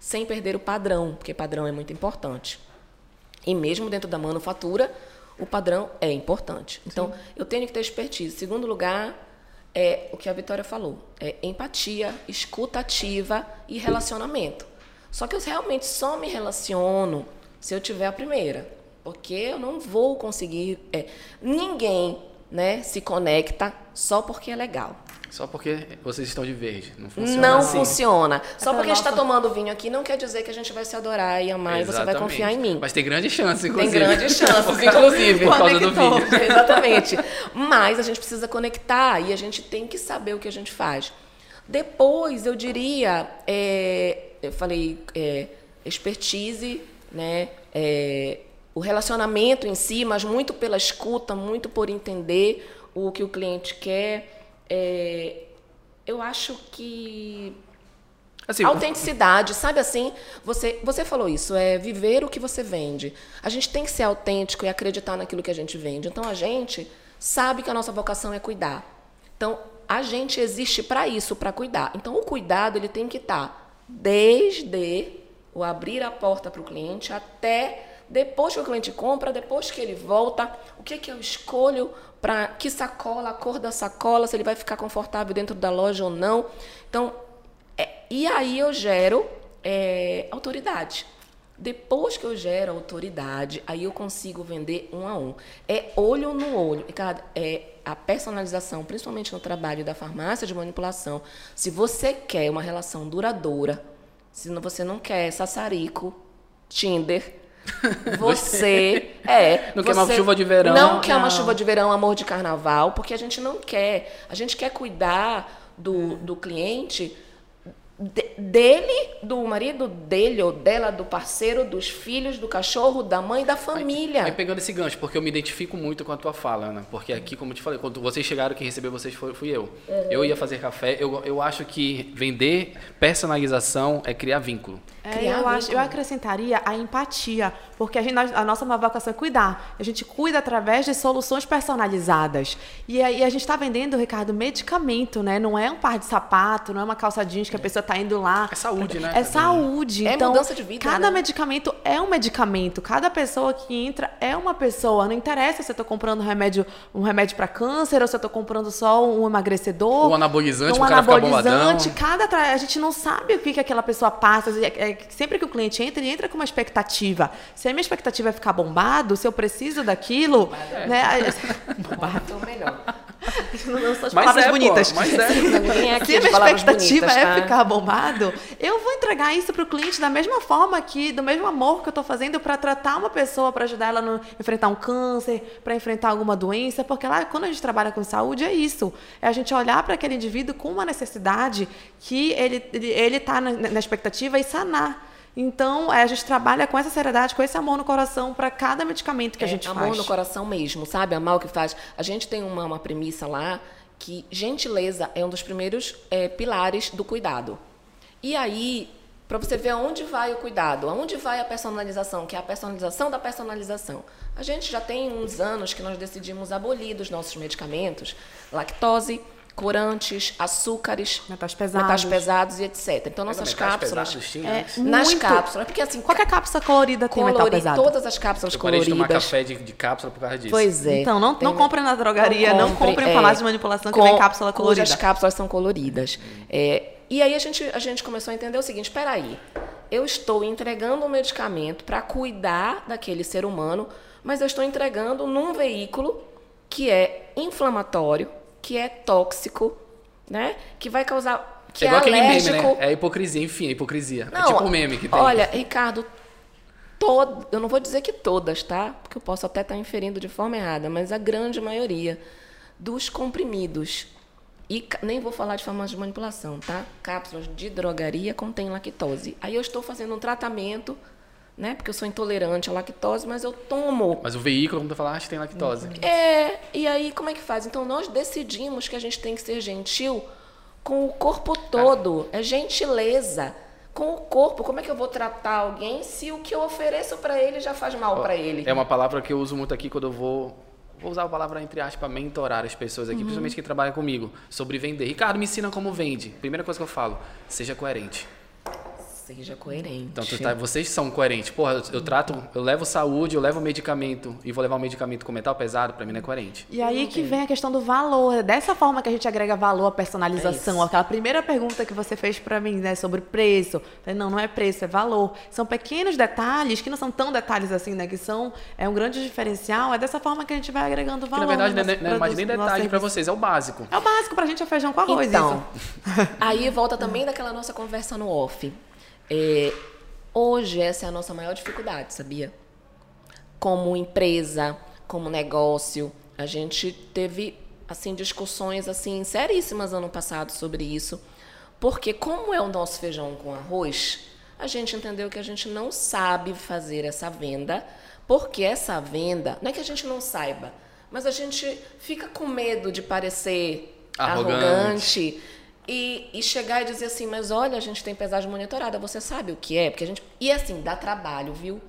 sem perder o padrão, porque padrão é muito importante. E mesmo dentro da manufatura, o padrão é importante. Então, eu tenho que ter expertise. Segundo lugar, é o que a Vitória falou: é empatia, escuta ativa e relacionamento. Só que eu realmente só me relaciono se eu tiver a primeira. Porque eu não vou conseguir. é, ninguém né, se conecta só porque é legal. Só porque vocês estão de verde. Não funciona não assim. funciona. Só porque a gente está nossa- tomando vinho aqui não quer dizer que a gente vai se adorar e amar e você vai Exatamente. confiar em mim. Mas tem grande chance, Tem inclusive. grandes chances, Por causa- inclusive. Por causa do Conectou. vinho. Exatamente. Mas a gente precisa conectar e a gente tem que saber o que a gente faz. Depois, eu diria, é, eu falei é, expertise, né? é, o relacionamento em si, mas muito pela escuta, muito por entender o que o cliente quer. É, eu acho que Assim, Autenticidade, sabe assim? Você, você falou isso, é viver o que você vende. A gente tem que ser autêntico e acreditar naquilo que a gente vende. Então a gente sabe que a nossa vocação é cuidar. Então a gente existe para isso, para cuidar. Então o cuidado ele tem que estar desde o abrir a porta para o cliente até depois que o cliente compra, depois que ele volta, o que, que eu escolho para que sacola, a cor da sacola, se ele vai ficar confortável dentro da loja ou não. Então é, e aí eu gero é, autoridade. Depois que eu gero autoridade, aí eu consigo vender um a um. É olho no olho. É a personalização, principalmente no trabalho da farmácia de manipulação. Se você quer uma relação duradoura, se você não quer sassarico, Tinder, você é. Não quer uma chuva de verão. Não quer uma Não. chuva de verão, amor de carnaval, porque a gente não quer. A gente quer cuidar do, do cliente de- dele, do marido dele ou dela, do parceiro, dos filhos, do cachorro, da mãe, da família. Aí pegando esse gancho, porque eu me identifico muito com a tua fala, Ana. Porque aqui, como eu te falei, quando vocês chegaram, quem recebeu vocês foi, fui eu. Eu ia fazer café. Eu, eu acho que vender personalização é criar vínculo. É, Criar eu, acho, eu vínculo. acrescentaria a empatia, porque a, gente, a nossa vocação é cuidar. A gente cuida através de soluções personalizadas. E aí a gente está vendendo, Ricardo, medicamento, né? Não é um par de sapato, não é uma calça jeans que a pessoa está indo lá. É saúde, né, É saúde. É então, mudança de vida, Cada né? medicamento é um medicamento. Cada pessoa que entra é uma pessoa. Não interessa se eu estou comprando um remédio, um remédio para câncer ou se eu estou comprando só um emagrecedor. Um anabolizante um cara anabolizante. Cada tra- a gente não sabe o que, que aquela pessoa passa. É- é- sempre que o cliente entra, ele entra com uma expectativa. Se a minha expectativa é ficar bombado, se eu preciso daquilo, né? Bombado. Então, melhor. Não, não são as Mas palavras é, pô, bonitas. mas é. É Se a minha expectativa bonitas, é tá? ficar bombado, eu vou entregar isso para o cliente da mesma forma que, do mesmo amor que eu estou fazendo para tratar uma pessoa, para ajudar ela a enfrentar um câncer, para enfrentar alguma doença, porque lá, quando a gente trabalha com saúde, é isso. É a gente olhar para aquele indivíduo com uma necessidade que ele está ele, ele tá na, na expectativa e sanar. Então, é, a gente trabalha com essa seriedade, com esse amor no coração para cada medicamento que a É, gente amor faz. no coração mesmo, sabe? Amar o que faz. A gente tem uma, uma premissa lá que gentileza é um dos primeiros é, pilares do cuidado. E aí, para você ver aonde vai o cuidado, aonde vai a personalização, que é a personalização da personalização. A gente já tem uns anos que nós decidimos abolir dos nossos medicamentos lactose, corantes, açúcares, Metais pesados. metais pesados e etc. Então, nossas Metais cápsulas. pesados tinha É, antes. Nas muito. cápsulas, porque assim, Qualquer cápsula colorida tem metal colori- pesado. todas as cápsulas Eu parei de tomar coloridas. café de, de cápsula por causa disso. Pois é. Então, não, Tem- não compre na drogaria, não, compre, compre em é, farmácia de manipulação que vem com- cápsula colorida. Cujas cápsulas são coloridas. É, e aí a gente, a gente começou a entender o seguinte, espera aí, eu estou entregando um medicamento para cuidar daquele ser humano, mas eu estou entregando num veículo que é inflamatório, que é tóxico, né? Que vai causar... Que é igual é aquele alérgico. meme, né? É hipocrisia, enfim, a hipocrisia. é Não, tipo um meme que tem. Olha, Ricardo, todo, eu não vou dizer que todas, tá? Porque eu posso até estar inferindo de forma errada, mas a grande maioria dos comprimidos, e nem vou falar de farmácia de manipulação, tá? Cápsulas de drogaria contêm lactose. Aí eu estou fazendo um tratamento, né? Porque eu sou intolerante à lactose, mas eu tomo. Mas o veículo, como tu falaste, tem lactose. É, e aí como é que faz? Então nós decidimos que a gente tem que ser gentil com o corpo todo. É gentileza com o corpo. Como é que eu vou tratar alguém se o que eu ofereço para ele já faz mal para ele? É uma palavra que eu uso muito aqui quando eu vou. Vou usar a palavra entre aspas, mentorar as pessoas Uhum. aqui, principalmente quem trabalha comigo, sobre vender. Ricardo, me ensina como vende. Primeira coisa que eu falo, seja coerente. Seja coerente. Então, tu tá- vocês são coerentes. Porra, eu, eu trato, eu levo saúde, eu levo medicamento e vou levar um medicamento com metal pesado, pra mim não é coerente. E aí que vem a questão do valor. É dessa forma que a gente agrega valor à É personalização. isso. Aquela primeira pergunta que você fez pra mim, né, sobre preço. Falei, Não, não é preço, é valor. São pequenos detalhes que não são tão detalhes assim, né, que são é um grande diferencial. É dessa forma que a gente vai agregando Que valor. na verdade não é, não é mais nem detalhe pra serviço. vocês, é o básico. É o básico pra gente é feijão com arroz, Então, isso. aí volta também daquela nossa conversa no off. É, hoje essa é a nossa maior dificuldade, sabia? Como empresa, como negócio, a gente teve assim discussões assim seríssimas ano passado sobre isso, porque como é o nosso feijão com arroz, a gente entendeu que a gente não sabe fazer essa venda, porque essa venda, não é que a gente não saiba, mas a gente fica com medo de parecer Arrogante. arrogante e, e chegar e dizer assim, mas olha, a gente tem pesagem monitorada, você sabe o que é? Porque a gente. E assim, dá trabalho, viu?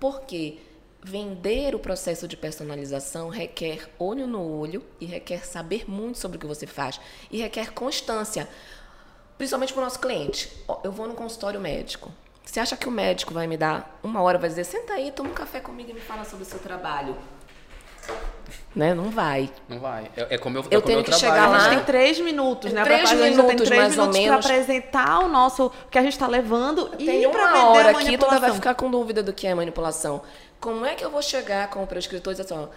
Porque vender o processo de personalização requer olho no olho e requer saber muito sobre o que você faz. E requer constância. Principalmente para o nosso cliente. Eu vou no consultório médico. Você acha que o médico vai me dar uma hora, vai dizer, senta aí, toma um café comigo e me fala sobre o seu trabalho? Né? Não vai. Não vai. É, é como eu, Eu é como tenho eu que trabalho. chegar A lá. gente tem três minutos, né? Três pra a minutos, tem três mais ou minutos menos. para apresentar o nosso, o que a gente está levando e Tem para uma vender hora a aqui, tu vai ficar com dúvida do que é manipulação. Como é que eu vou chegar com o prescritor e dizer assim, ó,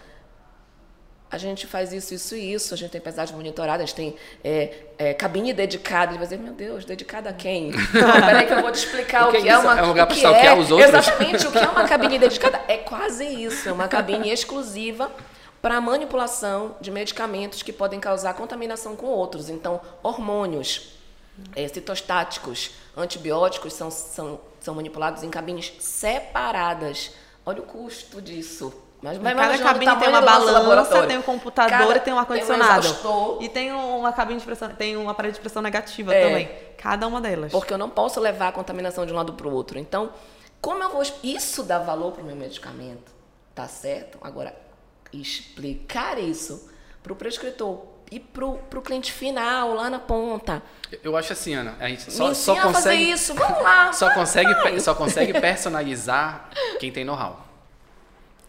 a gente faz isso, isso e isso, a gente tem pesagem monitorada, a gente tem é, é, cabine dedicada. Ele vai dizer, meu Deus, dedicada a quem? Não, peraí que eu vou te explicar O o que que, é é uma... É um lugar que stalkear é- os outros? Exatamente, o que é uma cabine dedicada? É quase isso, é uma cabine exclusiva para manipulação de medicamentos que podem causar contaminação com outros. Então, hormônios, É, citostáticos, antibióticos são, são, são manipulados em cabines separadas. Olha o custo disso. Mas vai Cada cabine tem uma balança, tem um computador Cada- e tem um ar-condicionado. um e tem uma cabine de pressão, tem um aparelho de pressão negativa É. também. Cada uma delas. Porque eu não posso levar a contaminação de um lado para o outro. Então, como eu vou. Isso dá valor para o meu medicamento, tá certo? Agora, explicar isso para o prescritor e para o cliente final, lá na ponta. Eu acho assim, Ana, a gente Me só, só consegue. isso, vamos lá. Só consegue, vai. só consegue personalizar quem tem know-how.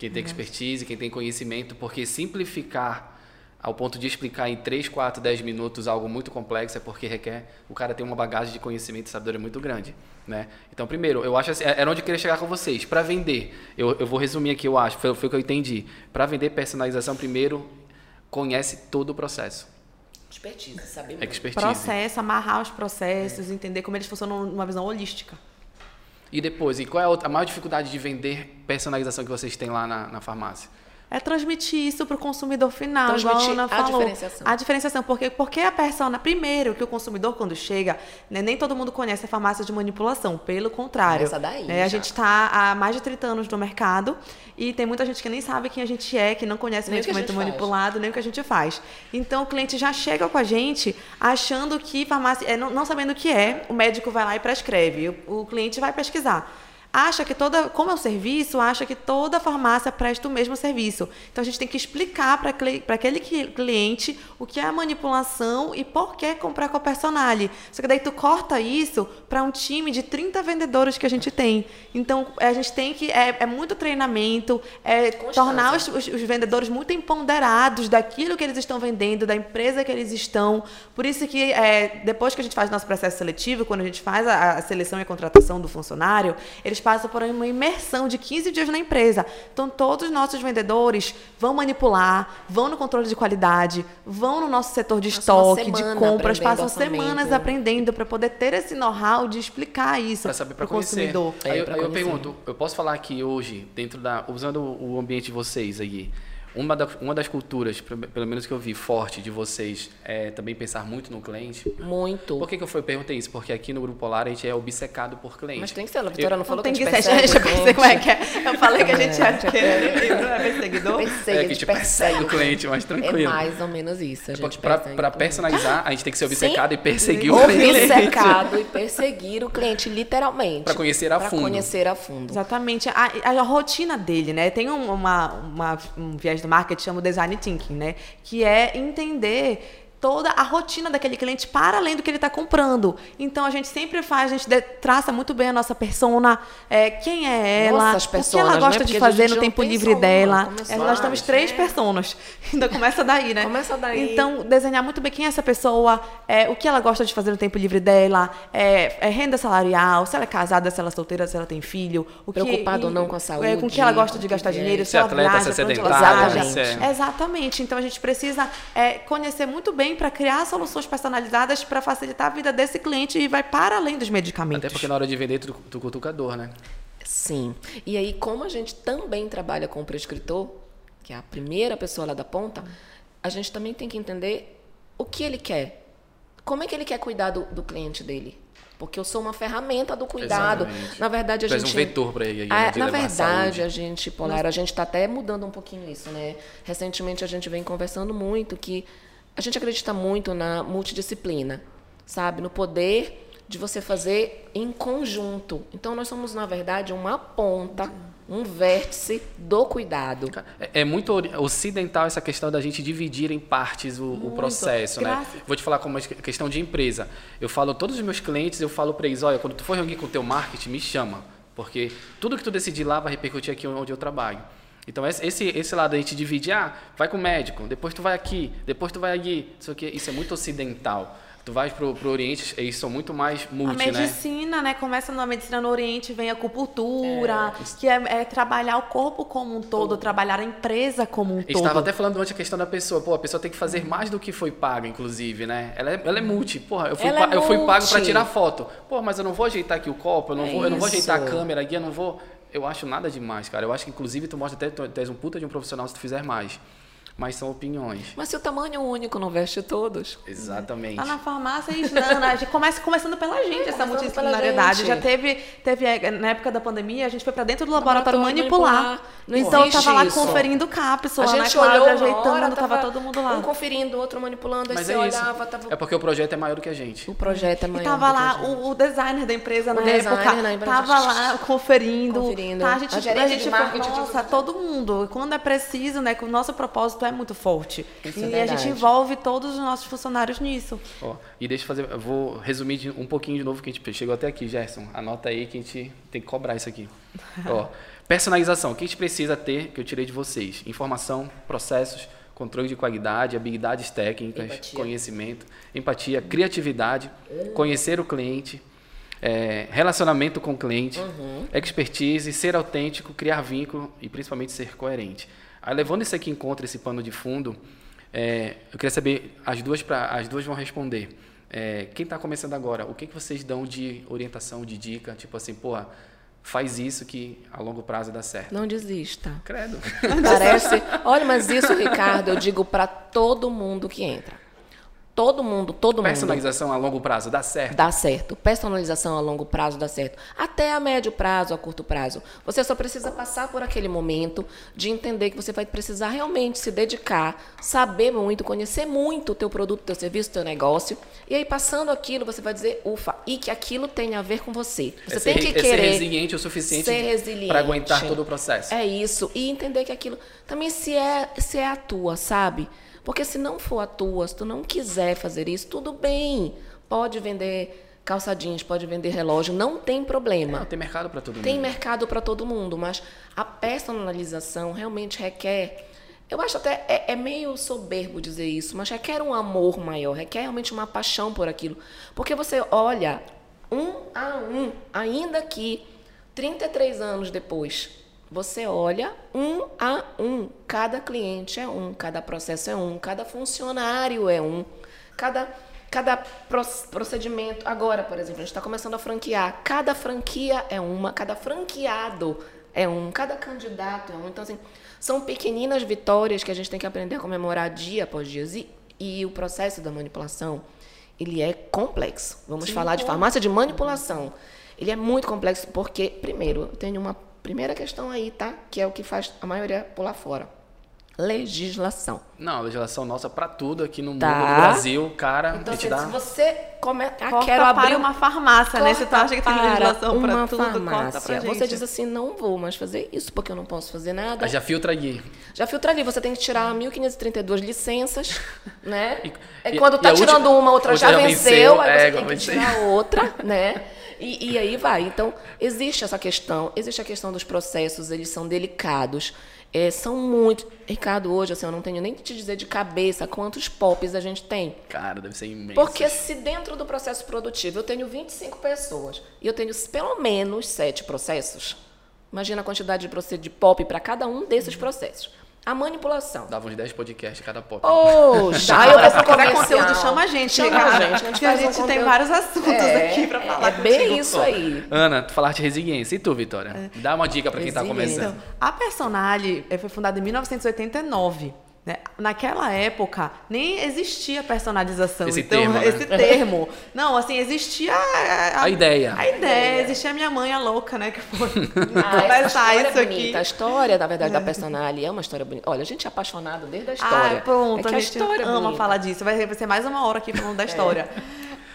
Quem tem expertise, quem tem conhecimento, porque simplificar ao ponto de explicar em 3, 4, 10 minutos algo muito complexo é porque requer o cara tem uma bagagem de conhecimento e sabedoria muito grande, né? Então, primeiro, eu acho assim, era onde eu queria chegar com vocês. Para vender, eu, eu vou resumir aqui, eu acho, foi, foi o que eu entendi. Para vender personalização, primeiro, conhece todo o processo. Expertise, saber muito. Expertise. Processo, amarrar os processos, entender como eles funcionam numa visão holística. E depois, e qual é a, outra, a maior dificuldade de vender personalização que vocês têm lá na, na farmácia? É transmitir isso para o consumidor final, Transmitir igual a Ana a falou. diferenciação. A diferenciação. Porque, porque a persona. Primeiro, que o consumidor, quando chega, né, nem todo mundo conhece a farmácia de manipulação. Pelo contrário. Começa daí, né, a gente está há mais de 30 anos no mercado e tem muita gente que nem sabe quem a gente é, que não conhece o Nem o a medicamento gente faz. manipulado, nem o que a gente faz. Então, o cliente já chega com a gente achando que farmácia. é, não, não sabendo o que é, o médico vai lá e prescreve. O, o cliente vai pesquisar acha que toda, como é um serviço, acha que toda farmácia presta o mesmo serviço. Então a gente tem que explicar para aquele cli- cliente o que é a manipulação e por que comprar com a Personale. Só que daí tu corta isso para um time de 30 vendedores que a gente tem. Então a gente tem que é, é muito treinamento, é tornar os, os- os vendedores muito empoderados daquilo que eles estão vendendo, da empresa que eles estão. Por isso que é, depois que a gente faz nosso processo seletivo, quando a gente faz a, a seleção e a contratação do funcionário, eles passam por uma imersão de 15 dias na empresa. Então todos os nossos vendedores vão manipular, vão no controle de qualidade, vão no nosso setor de estoque, de compras, passam orçamento. semanas aprendendo para poder ter esse know-how de explicar isso Para saber para pro conhecer. consumidor. É, Aí, eu- aí eu pergunto, eu posso falar aqui hoje, dentro da, usando o ambiente de vocês aí, uma, da- uma das culturas, pelo menos que eu vi forte de vocês, é também pensar muito no cliente. Muito. Por que, que eu fui, perguntei isso? Porque aqui no Grupo Polar a gente é obcecado por cliente. Mas tem que ser, a Vitória não falou Não tem que que a gente ser, persegue deixa eu como é que é. Eu falei que a gente é, é, é perseguidor. Persegue, é a que a gente gente persegue o cliente, mas É tranquilo. mais ou menos isso. A gente Para persegue para o cliente. personalizar, a gente tem que ser Sim. obcecado e perseguir o cliente. Obcecado e perseguir o cliente, literalmente. Pra conhecer a Pra fundo. conhecer a fundo. Exatamente. A, a rotina dele, né? Tem um, uma, uma- um viés do marketing chama o design thinking, né? Que é entender toda a rotina daquele cliente para além do que ele está comprando. Então a gente sempre faz, a gente de- traça muito bem a nossa persona, é, quem é ela, Nossas o que ela personas, gosta né? de fazer no tempo tem livre dela. É, nós temos três né? personas. Ainda começa daí, né? Começa daí. Então, desenhar muito bem quem é essa pessoa, é, o que ela gosta de fazer no tempo livre dela, é, é renda salarial, se ela é casada, se ela é solteira, se ela tem filho. O que, Preocupada ou não com a é, com saúde, o que ela gosta de que gastar vier. dinheiro, Se se é ela atleta, viaja, se é pra onde ela sedentária, é- Exatamente. Então a gente precisa é, conhecer muito bem para criar soluções personalizadas para facilitar a vida desse cliente e vai para além dos medicamentos. Até porque na hora de vender, tu, tu cutuca a dor, né? Sim. E aí, como a gente também trabalha com o prescritor, que é a primeira pessoa lá da ponta, a gente também tem que entender o que ele quer. Como é que ele quer cuidar do, do cliente dele? Porque eu sou uma ferramenta do cuidado. Exatamente. Na verdade, a Tu gente. um vetor pra ele aí, né, de na a verdade, a gente, Polar, a gente está até mudando um pouquinho isso, né? Recentemente a gente vem conversando muito que a gente acredita muito na multidisciplina, sabe? No poder de você fazer em conjunto. Então, nós somos, na verdade, uma ponta, um vértice do cuidado. É, é muito ocidental essa questão da gente dividir em partes o, o processo, né? Graças- Vou te falar como uma questão de empresa. Eu falo todos os meus clientes, eu falo para eles, olha, quando tu for reunir com o teu marketing, me chama, porque tudo que tu decidir lá vai repercutir aqui onde eu trabalho. Então esse esse, lado a gente divide, ah, vai com o médico, depois tu vai aqui, depois tu vai ali, isso aqui, isso é muito ocidental. Tu vais pro, pro Oriente, eles são muito mais A multi, né? medicina, né? Começa na medicina no Oriente, vem a acupuntura, que é, é trabalhar o corpo como um todo, trabalhar a empresa como um A todo. estava até falando antes a questão da pessoa. Pô, a pessoa tem que fazer mais do que foi paga, inclusive, né? Ela é, ela é multi. Porra, eu fui, é eu fui pago para tirar foto. Pô, mas eu não vou ajeitar aqui o copo, eu não, É vou, eu não vou ajeitar a câmera aqui, eu não vou. Eu acho nada demais, cara. Eu acho que, inclusive, tu mostra até tu és um puta de um profissional se tu fizer mais. Mas são opiniões. Mas se o tamanho único não veste todos. Exatamente. Lá na farmácia, isso, não, não, a gente começa começando pela gente, essa pela Já teve, teve, eh, na época da pandemia, a gente foi pra dentro do laboratório, Laboratório manipular. manipular. Então eu tava lá isso. conferindo cápsula, a né, gente Cláudia, olhou ajeitando, hora, tava, todo mundo lá. Um conferindo, outro manipulando, aí Mas você é isso. olhava, tava... É porque o projeto é maior do que a gente. O projeto é E maior tava do que a lá gente. o, o designer da empresa O na designer época, na empresa. tava lá conferindo. Conferindo. Tá, a gente, A a gente de marketing, nossa, todo mundo. Quando é preciso, né, que o nosso propósito é muito forte. Isso e é a gente envolve todos os nossos funcionários nisso. Ó, e deixa eu fazer, eu vou resumir de- um pouquinho de novo que a gente chegou até aqui, Gerson. Anota aí que a gente tem que cobrar isso aqui. Ó, personalização, o que a gente precisa ter, que eu tirei de vocês? Informação, processos, controle de qualidade, habilidades técnicas, Empatia. conhecimento, empatia, criatividade, conhecer o cliente, é, relacionamento com o cliente, expertise, ser autêntico, criar vínculo e principalmente ser coerente. Aí levando isso aqui em conta, esse pano de fundo, é, eu queria saber, as duas, pra, as duas vão responder. É, quem está começando agora, o que, que vocês dão de orientação, de dica? Tipo assim, porra, faz isso que a longo prazo dá certo. Não desista. Credo. Parece. Olha, mas isso, Ricardo, eu digo pra todo mundo que entra. Todo mundo, todo mundo. Personalização a longo prazo dá certo. Dá certo. Personalização a longo prazo dá certo. Até a médio prazo, a curto prazo. Você só precisa passar por aquele momento de entender que você vai precisar realmente se dedicar, saber muito, conhecer muito o teu produto, teu serviço, teu negócio. E aí, passando aquilo, você vai dizer, ufa, e que aquilo tem a ver com você. Você É ser- tem que é ser querer resiliente o suficiente ser para aguentar todo o processo. É isso. E entender que aquilo também se é, se é a tua, sabe? Porque se não for a tua, se tu não quiser fazer isso, tudo bem. Pode vender calça jeans, pode vender relógio, não tem problema. Não, tem mercado para todo mundo. Tem mercado para todo mundo, mas a personalização realmente requer. Eu acho até é, é meio soberbo dizer isso, mas requer um amor maior, requer realmente uma paixão por aquilo. Porque você olha um a um, ainda que 33 anos depois, você olha um a um. Cada cliente é um, cada processo é um, cada funcionário é um, cada, cada pro- procedimento. Agora, por exemplo, a gente está começando a franquear. Cada franquia é uma, cada franqueado é um, cada candidato é um. Então, assim, são pequeninas vitórias que a gente tem que aprender a comemorar dia após dia. E, e o processo da manipulação, ele é complexo. Vamos falar de farmácia de manipulação. Ele é muito complexo porque, primeiro, eu tenho uma primeira questão aí, tá? Que é o que faz a maioria pular fora. Legislação. Não, a legislação nossa para tudo aqui no mundo, Tá. no Brasil, cara, Então, gente dá... se você come... ah, Corta quero para abrir uma farmácia, né? Você Corta tá acha que tem legislação para uma tudo, corta farmácia. pra gente. Você diz assim, não vou mais fazer isso porque eu não posso fazer nada. Ah, já filtra aqui. Já filtra ali, você tem que tirar 1.532 licenças, né? E- é e- quando e tá tirando última- uma, outra outra já já venceu, venceu, aí é, você tem que venceu. tirar outra, né? E, e aí vai. Então, existe essa questão, existe a questão dos processos, eles são delicados. é, são muito. Ricardo, hoje, assim, eu não tenho nem que te dizer de cabeça quantos POPs a gente tem. Cara, deve ser imenso. Porque se dentro do processo produtivo eu tenho 25 pessoas e eu tenho pelo menos sete processos, imagina a quantidade de, de POP para cada um desses processos. A manipulação. Dava uns 10 podcasts cada pop. Oh, já eu Se faço quiser conteúdo, chama a gente, Chama a gente, a gente a faz um gente tem vários assuntos É, aqui pra falar É bem contigo. isso aí. Ana, tu falaste de resiliência. E tu, Vitória? Dá uma dica para quem tá Resiliência. começando. A Personale eh, foi fundada em 1989. Né? Naquela época, nem existia personalização. Esse então, termo, né? esse termo. Não, assim, existia... A, A ideia. A ideia. Existia a minha mãe, a louca, né? Que foi Ah, começar história isso é aqui. bonita. A história, na verdade, da personagem é uma história bonita. Olha, a gente é apaixonado desde a história. Ah, pronto, é que a a gente história é ama bonita. falar disso. Vai vai ser mais uma hora aqui falando da história.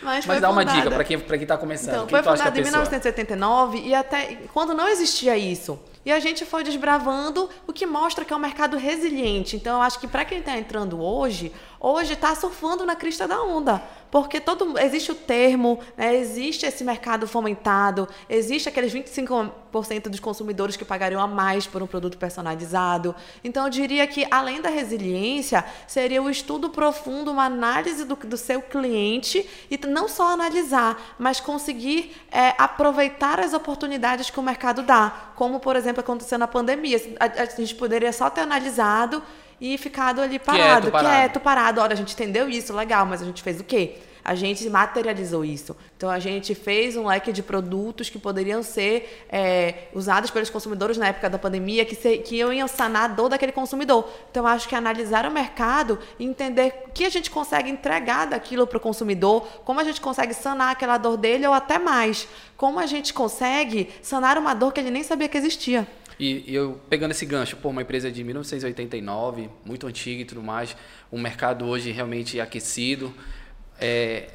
Mas, Mas foi dá uma fundada- dica para quem, pra quem tá começando. Então, quem foi é a fundada em pessoa? 1989 e até quando não existia isso. E a gente foi desbravando, o que mostra que é um mercado resiliente. Então, eu acho que para quem está entrando hoje, hoje está surfando na crista da onda. Porque todo existe o termo, né, existe esse mercado fomentado, existe aqueles 25% dos consumidores que pagariam a mais por um produto personalizado. Então, eu diria que, além da resiliência, seria o estudo profundo, uma análise do, do seu cliente e não só analisar, mas conseguir é, aproveitar as oportunidades que o mercado dá. Como, por exemplo, aconteceu na pandemia. A, a gente poderia só ter analisado e ficado ali parado, Quieto, parado. quieto, parado. Olha, a gente entendeu isso, legal, mas a gente fez o quê? A gente materializou isso. Então a gente fez um leque de produtos que poderiam ser é, usados pelos consumidores na época da pandemia, que, se, que iam sanar a dor daquele consumidor. Então acho que analisar o mercado e entender o que a gente consegue entregar daquilo para o consumidor, como a gente consegue sanar aquela dor dele ou até mais, como a gente consegue sanar uma dor que ele nem sabia que existia. E, e, eu pegando esse gancho, pô, uma empresa de 1989, muito antiga e tudo mais, um mercado hoje realmente aquecido. É,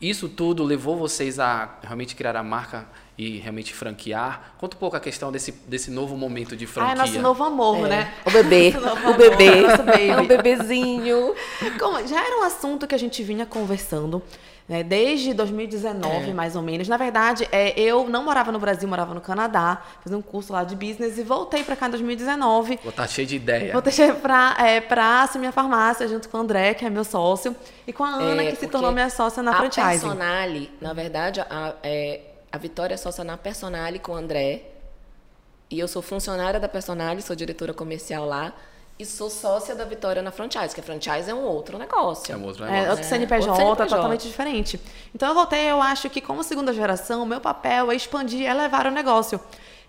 isso tudo levou vocês a realmente criar a marca e realmente franquear? Conta um pouco a questão desse, desse novo momento de franquia. Ah, é nosso novo amor, é. né? O bebê. o bebê. É um bebezinho. Como, já era um assunto que a gente vinha conversando né, desde 2019, é. mais ou menos. Na verdade, é, eu não morava no Brasil, morava no Canadá, fiz um curso lá de business e voltei para cá em 2019. Vou estar tá cheio de ideia. Voltei para é, pra assumir a farmácia junto com o André, que é meu sócio, e com a Ana, é, que se tornou minha sócia na a franchise. A Personale, na verdade, a, é, a Vitória é sócia na Personale com o André. E eu sou funcionária da Personale, sou diretora comercial lá e sou sócia da Vitória na franchise, que a franchise é um outro negócio. É um outro é, negócio. É, outro CNPJ, outro CNPJ. totalmente diferente. Então eu voltei, eu acho que como segunda geração, o meu papel é expandir, é levar o negócio.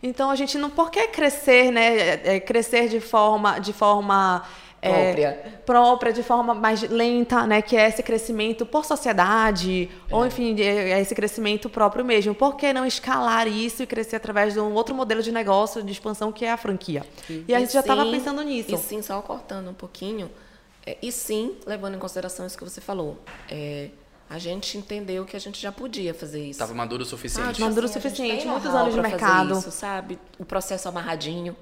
Então a gente não por que crescer, né, é, é crescer de forma de forma própria. É, própria, de forma mais lenta, né? Que é esse crescimento por sociedade, é. ou enfim, é esse crescimento próprio mesmo. Por que não escalar isso e crescer através de um outro modelo de negócio, de expansão, que é a franquia? E, e a gente sim, já estava pensando nisso. E sim, só cortando um pouquinho, é, e sim, levando em consideração isso que você falou. É, a gente entendeu que a gente já podia fazer isso. Estava maduro o suficiente. Ah, maduro o suficiente, muitos anos de mercado. Isso, sabe? O processo amarradinho.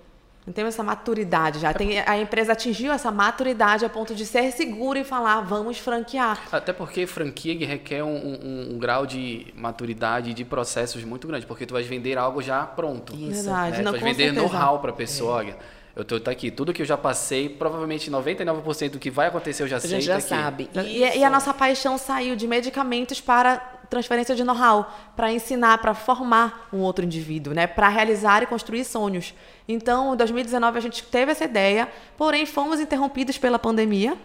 Não tem essa maturidade já. Tem, a empresa atingiu essa maturidade a ponto de ser segura e falar, vamos franquear. Até porque franquia requer um, um, um grau de maturidade e de processos muito grande, porque tu vais vender algo já pronto. Isso. Verdade. Né? Não, tu vais vender know-how para a pessoa. É. Olha, eu estou tá aqui, tudo que eu já passei, provavelmente 99% do que vai acontecer eu já sei. A gente já tá sabe. E, e, a nossa paixão saiu de medicamentos para transferência de know-how, para ensinar, para formar um outro indivíduo, né? para realizar e construir sonhos. Então, em 2019 a gente teve essa ideia, porém fomos interrompidos pela pandemia.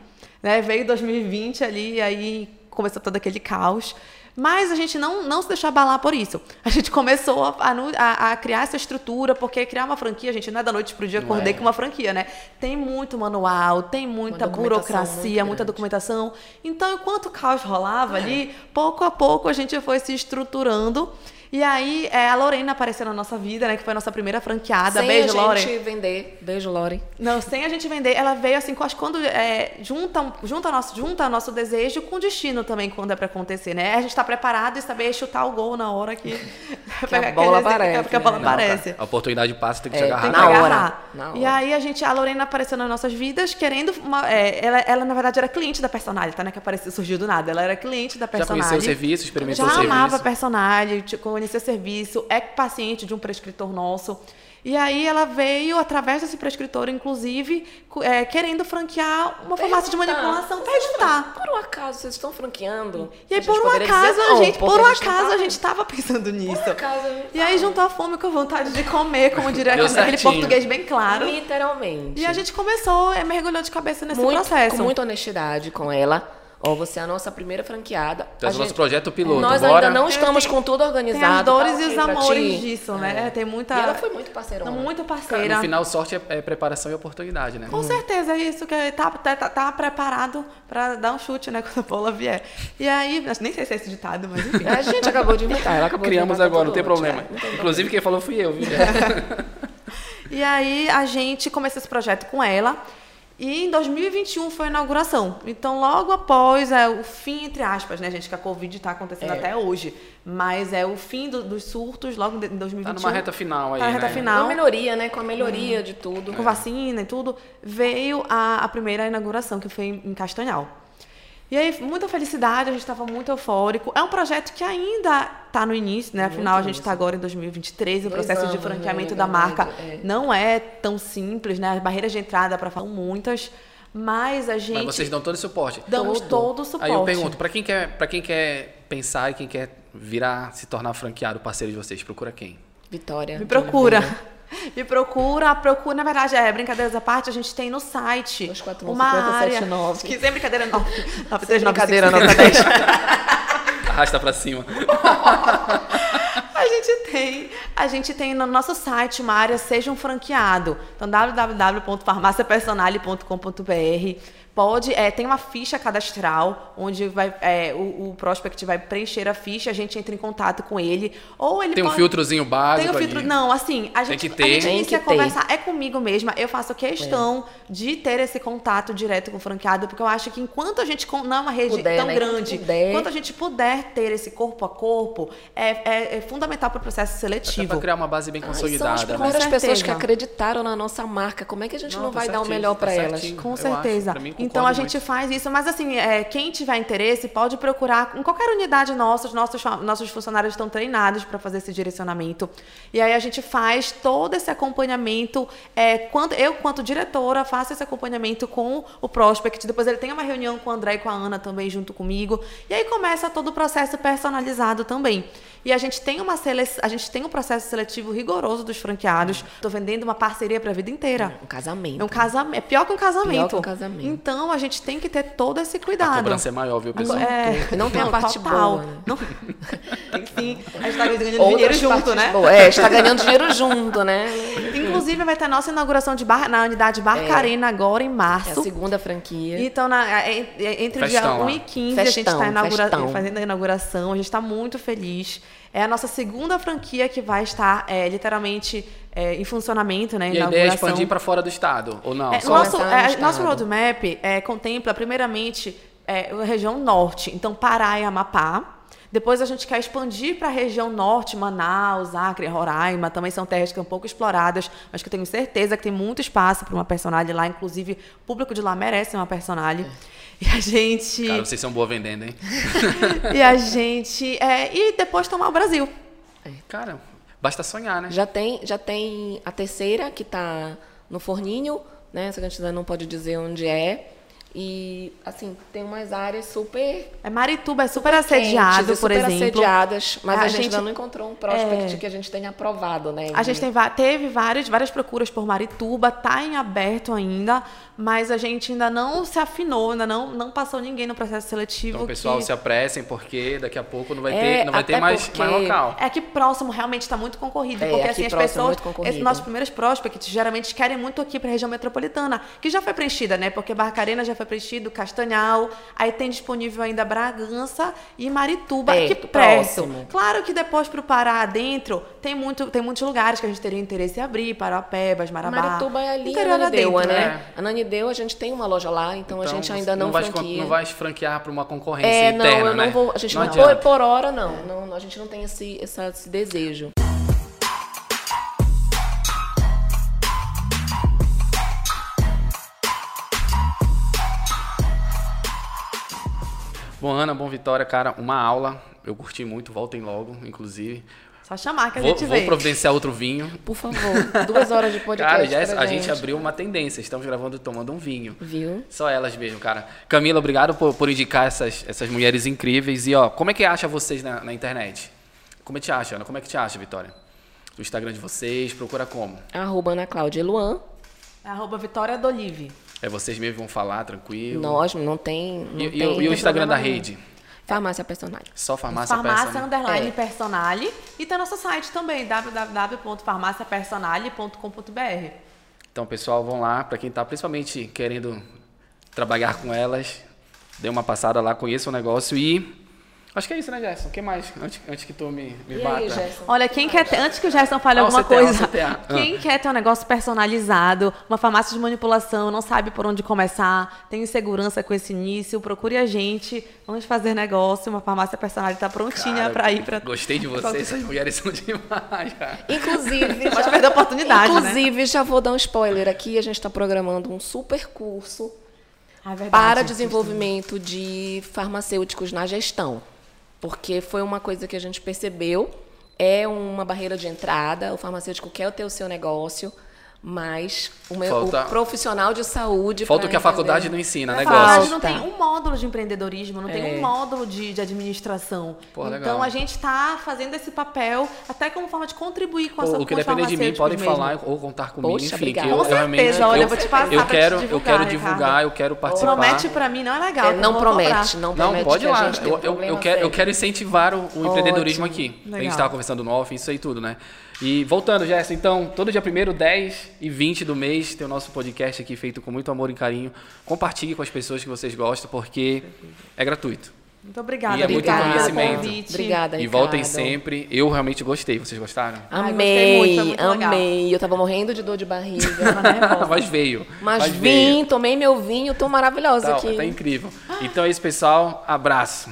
Né? Veio 2020 ali, e aí começou todo aquele caos. Mas a gente não, não se deixou abalar por isso. A gente começou a, a, a criar essa estrutura, porque criar uma franquia, a gente não é da noite para o dia acordei é. com uma franquia, né? Tem muito manual, tem muita burocracia, muita documentação. Então, enquanto o caos rolava é. ali, pouco a pouco a gente foi se estruturando e aí, é, a Lorena apareceu na nossa vida, né? Que foi a nossa primeira franqueada. Sem Beijo, Lore. Sem a gente vender. Beijo, Lore. Não, sem a gente vender. Ela veio assim, acho que quando é, junta, junta, nosso, junta nosso desejo com o destino também, quando é pra acontecer, né? A gente tá preparado e saber chutar o gol na hora que, que a bola aparece. Que a bola né? aparece. a oportunidade passa, tem que é, se agarrar. Tem que na agarrar. Hora. E aí, a gente, a Lorena apareceu nas nossas vidas querendo uma, é, ela, ela, na verdade, era cliente da personagem, tá? Né? Que apareceu, surgiu do nada. Ela era cliente da personagem. Já conheceu o serviço, experimentou Já o serviço. Já amava a personagem, o serviço é paciente de um prescritor nosso. E aí ela veio, através desse prescritor, inclusive, é, querendo franquear uma farmácia de manipulação, perguntar. Por um acaso, vocês estão franqueando? E aí, por um acaso, a gente, por um acaso, a gente estava pensando nisso. Por acaso, e aí juntou a fome com a vontade de comer, como diria aquele português bem claro. Literalmente. E a gente começou, é, mergulhou de cabeça nesse muito, processo. Com muita honestidade com ela Ó, você é a nossa primeira franqueada. Então, é o nosso projeto piloto. Nós Bora. ainda não estamos com tudo organizado. Tem as dores tá, e os amores disso, né? É. Tem muita. E ela foi muito parceira. Muito parceira. No final, sorte é, é, preparação e oportunidade, né? Com certeza, é isso que tá, tá, tá, tá preparado para dar um chute, né? Quando a bola vier. E aí, nem sei se é esse ditado, mas enfim. A gente acabou de inventar. Ela acabou Criamos de agora, não tem problema. É, Inclusive, quem falou fui eu, viu? e aí, a gente começou esse projeto com ela. E em 2021 foi a inauguração. Então, logo após é, o fim, entre aspas, né, gente, que a Covid está acontecendo é. até hoje. Mas é o fim do, dos surtos, logo em 2021. Está numa reta final aí, tá na reta né? final. Com a melhoria, né? Com a melhoria hum. de tudo. Com vacina e tudo. Veio a, a primeira inauguração, que foi em Castanhal. E aí, muita felicidade, a gente estava muito eufórico. É um projeto que ainda está no início, né? Afinal, muito a gente está agora em 2023, o processo anos, de franqueamento né? da marca é. não é tão simples, né? As barreiras de entrada para falar muitas, mas a gente... Mas vocês dão todo o suporte? Damos todo, todo o suporte. Aí eu pergunto, para quem, quer, quem quer pensar e quem quer virar, se tornar franqueado, parceiro de vocês, procura quem? Vitória. Me procura. Me procura, procura. Na verdade, é brincadeiras à parte, a gente tem no site 241, uma 50, área. 79. Que sem brincadeira, não. Sem brincadeira, nota 10. arrasta pra cima. A gente tem, a gente tem no nosso site uma área Seja um Franqueado. Então, www.farmaciapersonale.com.br pode, é, tem uma ficha cadastral, onde vai, é, o, o prospect vai preencher a ficha, a gente entra em contato com ele, ou ele Tem um pode- filtrozinho básico Tem um filtro, ali. não, assim, a gente, que a ter. gente Tem inicia que a ter. conversar, é comigo mesma, eu faço questão de ter esse contato direto com o franqueado, porque eu acho que enquanto a gente, não é uma rede Puder, tão né? grande, Enquanto puder. enquanto a gente puder ter esse corpo a corpo, é, é- é fundamental para o processo Até seletivo. pra criar uma base bem Ai, são as consolidada. né? primeiras Com pessoas que certeza. acreditaram na nossa marca. Como é que a gente não, Não, tá vai dar o certinho, melhor tá para elas? certinho. Com Eu certeza. acho, pra mim, concordo então a gente muito. faz isso, mas assim, é, quem tiver interesse pode procurar em qualquer unidade nossa, os nossos, nossos funcionários estão treinados para fazer esse direcionamento. E aí a gente faz todo esse acompanhamento. É, quando, eu, quanto diretora, faço esse acompanhamento com o prospect. Depois ele tem uma reunião com o André e com a Ana também junto comigo. E aí começa todo o processo personalizado também. E a gente tem uma sele... a gente tem um processo seletivo rigoroso dos franqueados. Estou vendendo uma parceria para a vida inteira. Um casamento. É um casamento. É pior que um casamento. Pior que um casamento. Então a gente tem que ter todo esse A cuidado. cobrança é maior, viu, pessoal? É, Não tem a parte boa, né? Não... Enfim, a gente tá ganhando dinheiro Outras junto, partes né? boas. É, está ganhando dinheiro junto, né? Inclusive, vai ter a nossa inauguração de bar... na unidade Barcarena agora em É a março. segunda franquia. Então, na- é- é- entre o Festão dia 1 lá. e 15, a gente Festão, está inaugura... festão. fazendo a inauguração. A gente está muito feliz. É a nossa segunda franquia que vai estar é, literalmente é, em funcionamento, né? E a ideia é expandir pra fora do estado, ou não? É, nosso, no é, estado. nosso roadmap é, contempla, primeiramente, é, a região norte, então Pará e Amapá. Depois a gente quer expandir para a região norte, Manaus, Acre, Roraima, também são terras que são pouco exploradas, mas que eu tenho certeza que tem muito espaço para uma personagem lá, inclusive o público de lá merece uma personagem. E a gente. Cara, vocês são boa vendendo, hein? E a gente. é, e depois tomar o Brasil. Cara, basta sonhar, né? Já tem, já tem a terceira que está no forninho, né? Só que a gente ainda não pode dizer onde é. E, assim, tem umas áreas super É, Marituba é super assediado, quentes por super exemplo. assediadas, mas A a, gente, gente- ainda não encontrou um prospect é. que a gente tenha aprovado, né? A gente tem, teve várias, várias procuras por Marituba, tá em aberto ainda, mas a gente ainda não se afinou, ainda não, não passou ninguém no processo seletivo. Então, pessoal, que... se apressem, porque daqui a pouco não vai É, ter, não vai ter mais, porque- mais local. É que próximo realmente está muito concorrido, É, porque assim as próximo é pessoas, muito concorrido. esses nossos primeiros prospects geralmente querem muito aqui para a região metropolitana, que já foi preenchida, né? Porque Barcarena já foi preenchido, Castanhal, aí tem disponível ainda Bragança e Marituba, Perto, aqui perto. próximo. Claro que depois para o Pará adentro, tem muito, tem muitos lugares que a gente teria interesse em abrir, Parapebas, Marabá. Marituba é ali interior a Nanideua, adentro, né? A Nanideua, a gente tem uma loja lá, então, a Então, gente ainda não, vai, franquia. não vai franquear para uma concorrência É, não, interna, eu não né? vou. A gente não, por, adianta. por hora, não. não. A gente não tem esse, essa- esse desejo. Bom, Ana, bom Vitória, cara, uma aula. Eu curti muito, voltem logo, inclusive. Só chamar que a Vou, gente vou vem. providenciar outro vinho. Por favor, duas horas de podcast. Cara, já é- pra a gente abriu uma tendência. Estamos gravando tomando um vinho. Viu? Só elas mesmo, cara. Camila, obrigado por, por indicar essas, essas mulheres incríveis. E, ó, como é que acha vocês na, na internet? Como é que te acha, Ana? Como é que te acha, Vitória? O Instagram de vocês, procura como? Arroba Ana Cláudia Luan. Arroba Vitória Dolive. É vocês mesmos vão falar, tranquilo. Nós não tem. Não E, e tem o- e o Instagram da rede? Farmácia personagem. Só farmácia, Farmácia Personal. Underline É. Personale. E tem nosso site também, www.farmaciapersonale.com.br. Então, pessoal, vão lá. Para quem tá principalmente querendo trabalhar com elas, dê uma passada lá, conheça o negócio e... Acho que é isso, né, Gerson? O que mais? Antes, antes que tu me, me E bata. aí, Gerson? Olha, quem quer ter, antes que o Gerson fale Ah, o alguma CTA, coisa, CTA. quem quer ter um negócio personalizado, uma farmácia de manipulação, não sabe por onde começar, tem insegurança com esse início, procure a gente, vamos fazer negócio, uma farmácia personalizada está prontinha para ir para Gostei de vocês, essas mulheres são demais, cara. Inclusive, Pode perder a oportunidade, né? Inclusive, já vou dar um spoiler aqui. A gente está programando um super curso Ah, é verdade. para desenvolvimento de farmacêuticos na gestão. Porque foi uma coisa que a gente percebeu, é uma barreira de entrada, o farmacêutico quer ter o seu negócio, mas o, meu, Falta- o profissional de saúde. Falta o que a faculdade entender. não ensina, Na né, faculdade Góis? não tem um módulo de empreendedorismo, não tem É. um módulo de, de administração. Pô, então legal. a gente está fazendo esse papel até como forma de contribuir com essa O que depender de mim, podem mesmo. falar ou contar comigo, Poxa, enfim, obrigada. que eu, Com eu realmente certeza, olha, eu, eu vou te passar eu quero, eu divulgar, quero Ricardo. divulgar, eu quero participar. Promete pra mim não é legal. É, eu não promete, não Não, promete pode ir a lá. gente tem Eu, um eu, eu quero, eu quero incentivar o, o empreendedorismo aqui. A gente estava conversando no off, isso aí tudo, né? E voltando, Jéssica, então, todo dia 1 10 e 20 do mês tem o nosso podcast aqui feito com muito amor e carinho. Compartilhe com as pessoas que vocês gostam, porque é gratuito. Muito obrigada, E é muito obrigada pelo conhecimento. convite. Obrigada, E voltem Ricardo. sempre. Eu realmente gostei. Vocês gostaram? Ai, gostei muito, foi Amei, muito legal. amei. Eu tava morrendo de dor de barriga. Mas veio. Mas veio. vim, tomei meu vinho, tô maravilhosa Tá, aqui. tá incrível. Então é isso, pessoal. Abraço.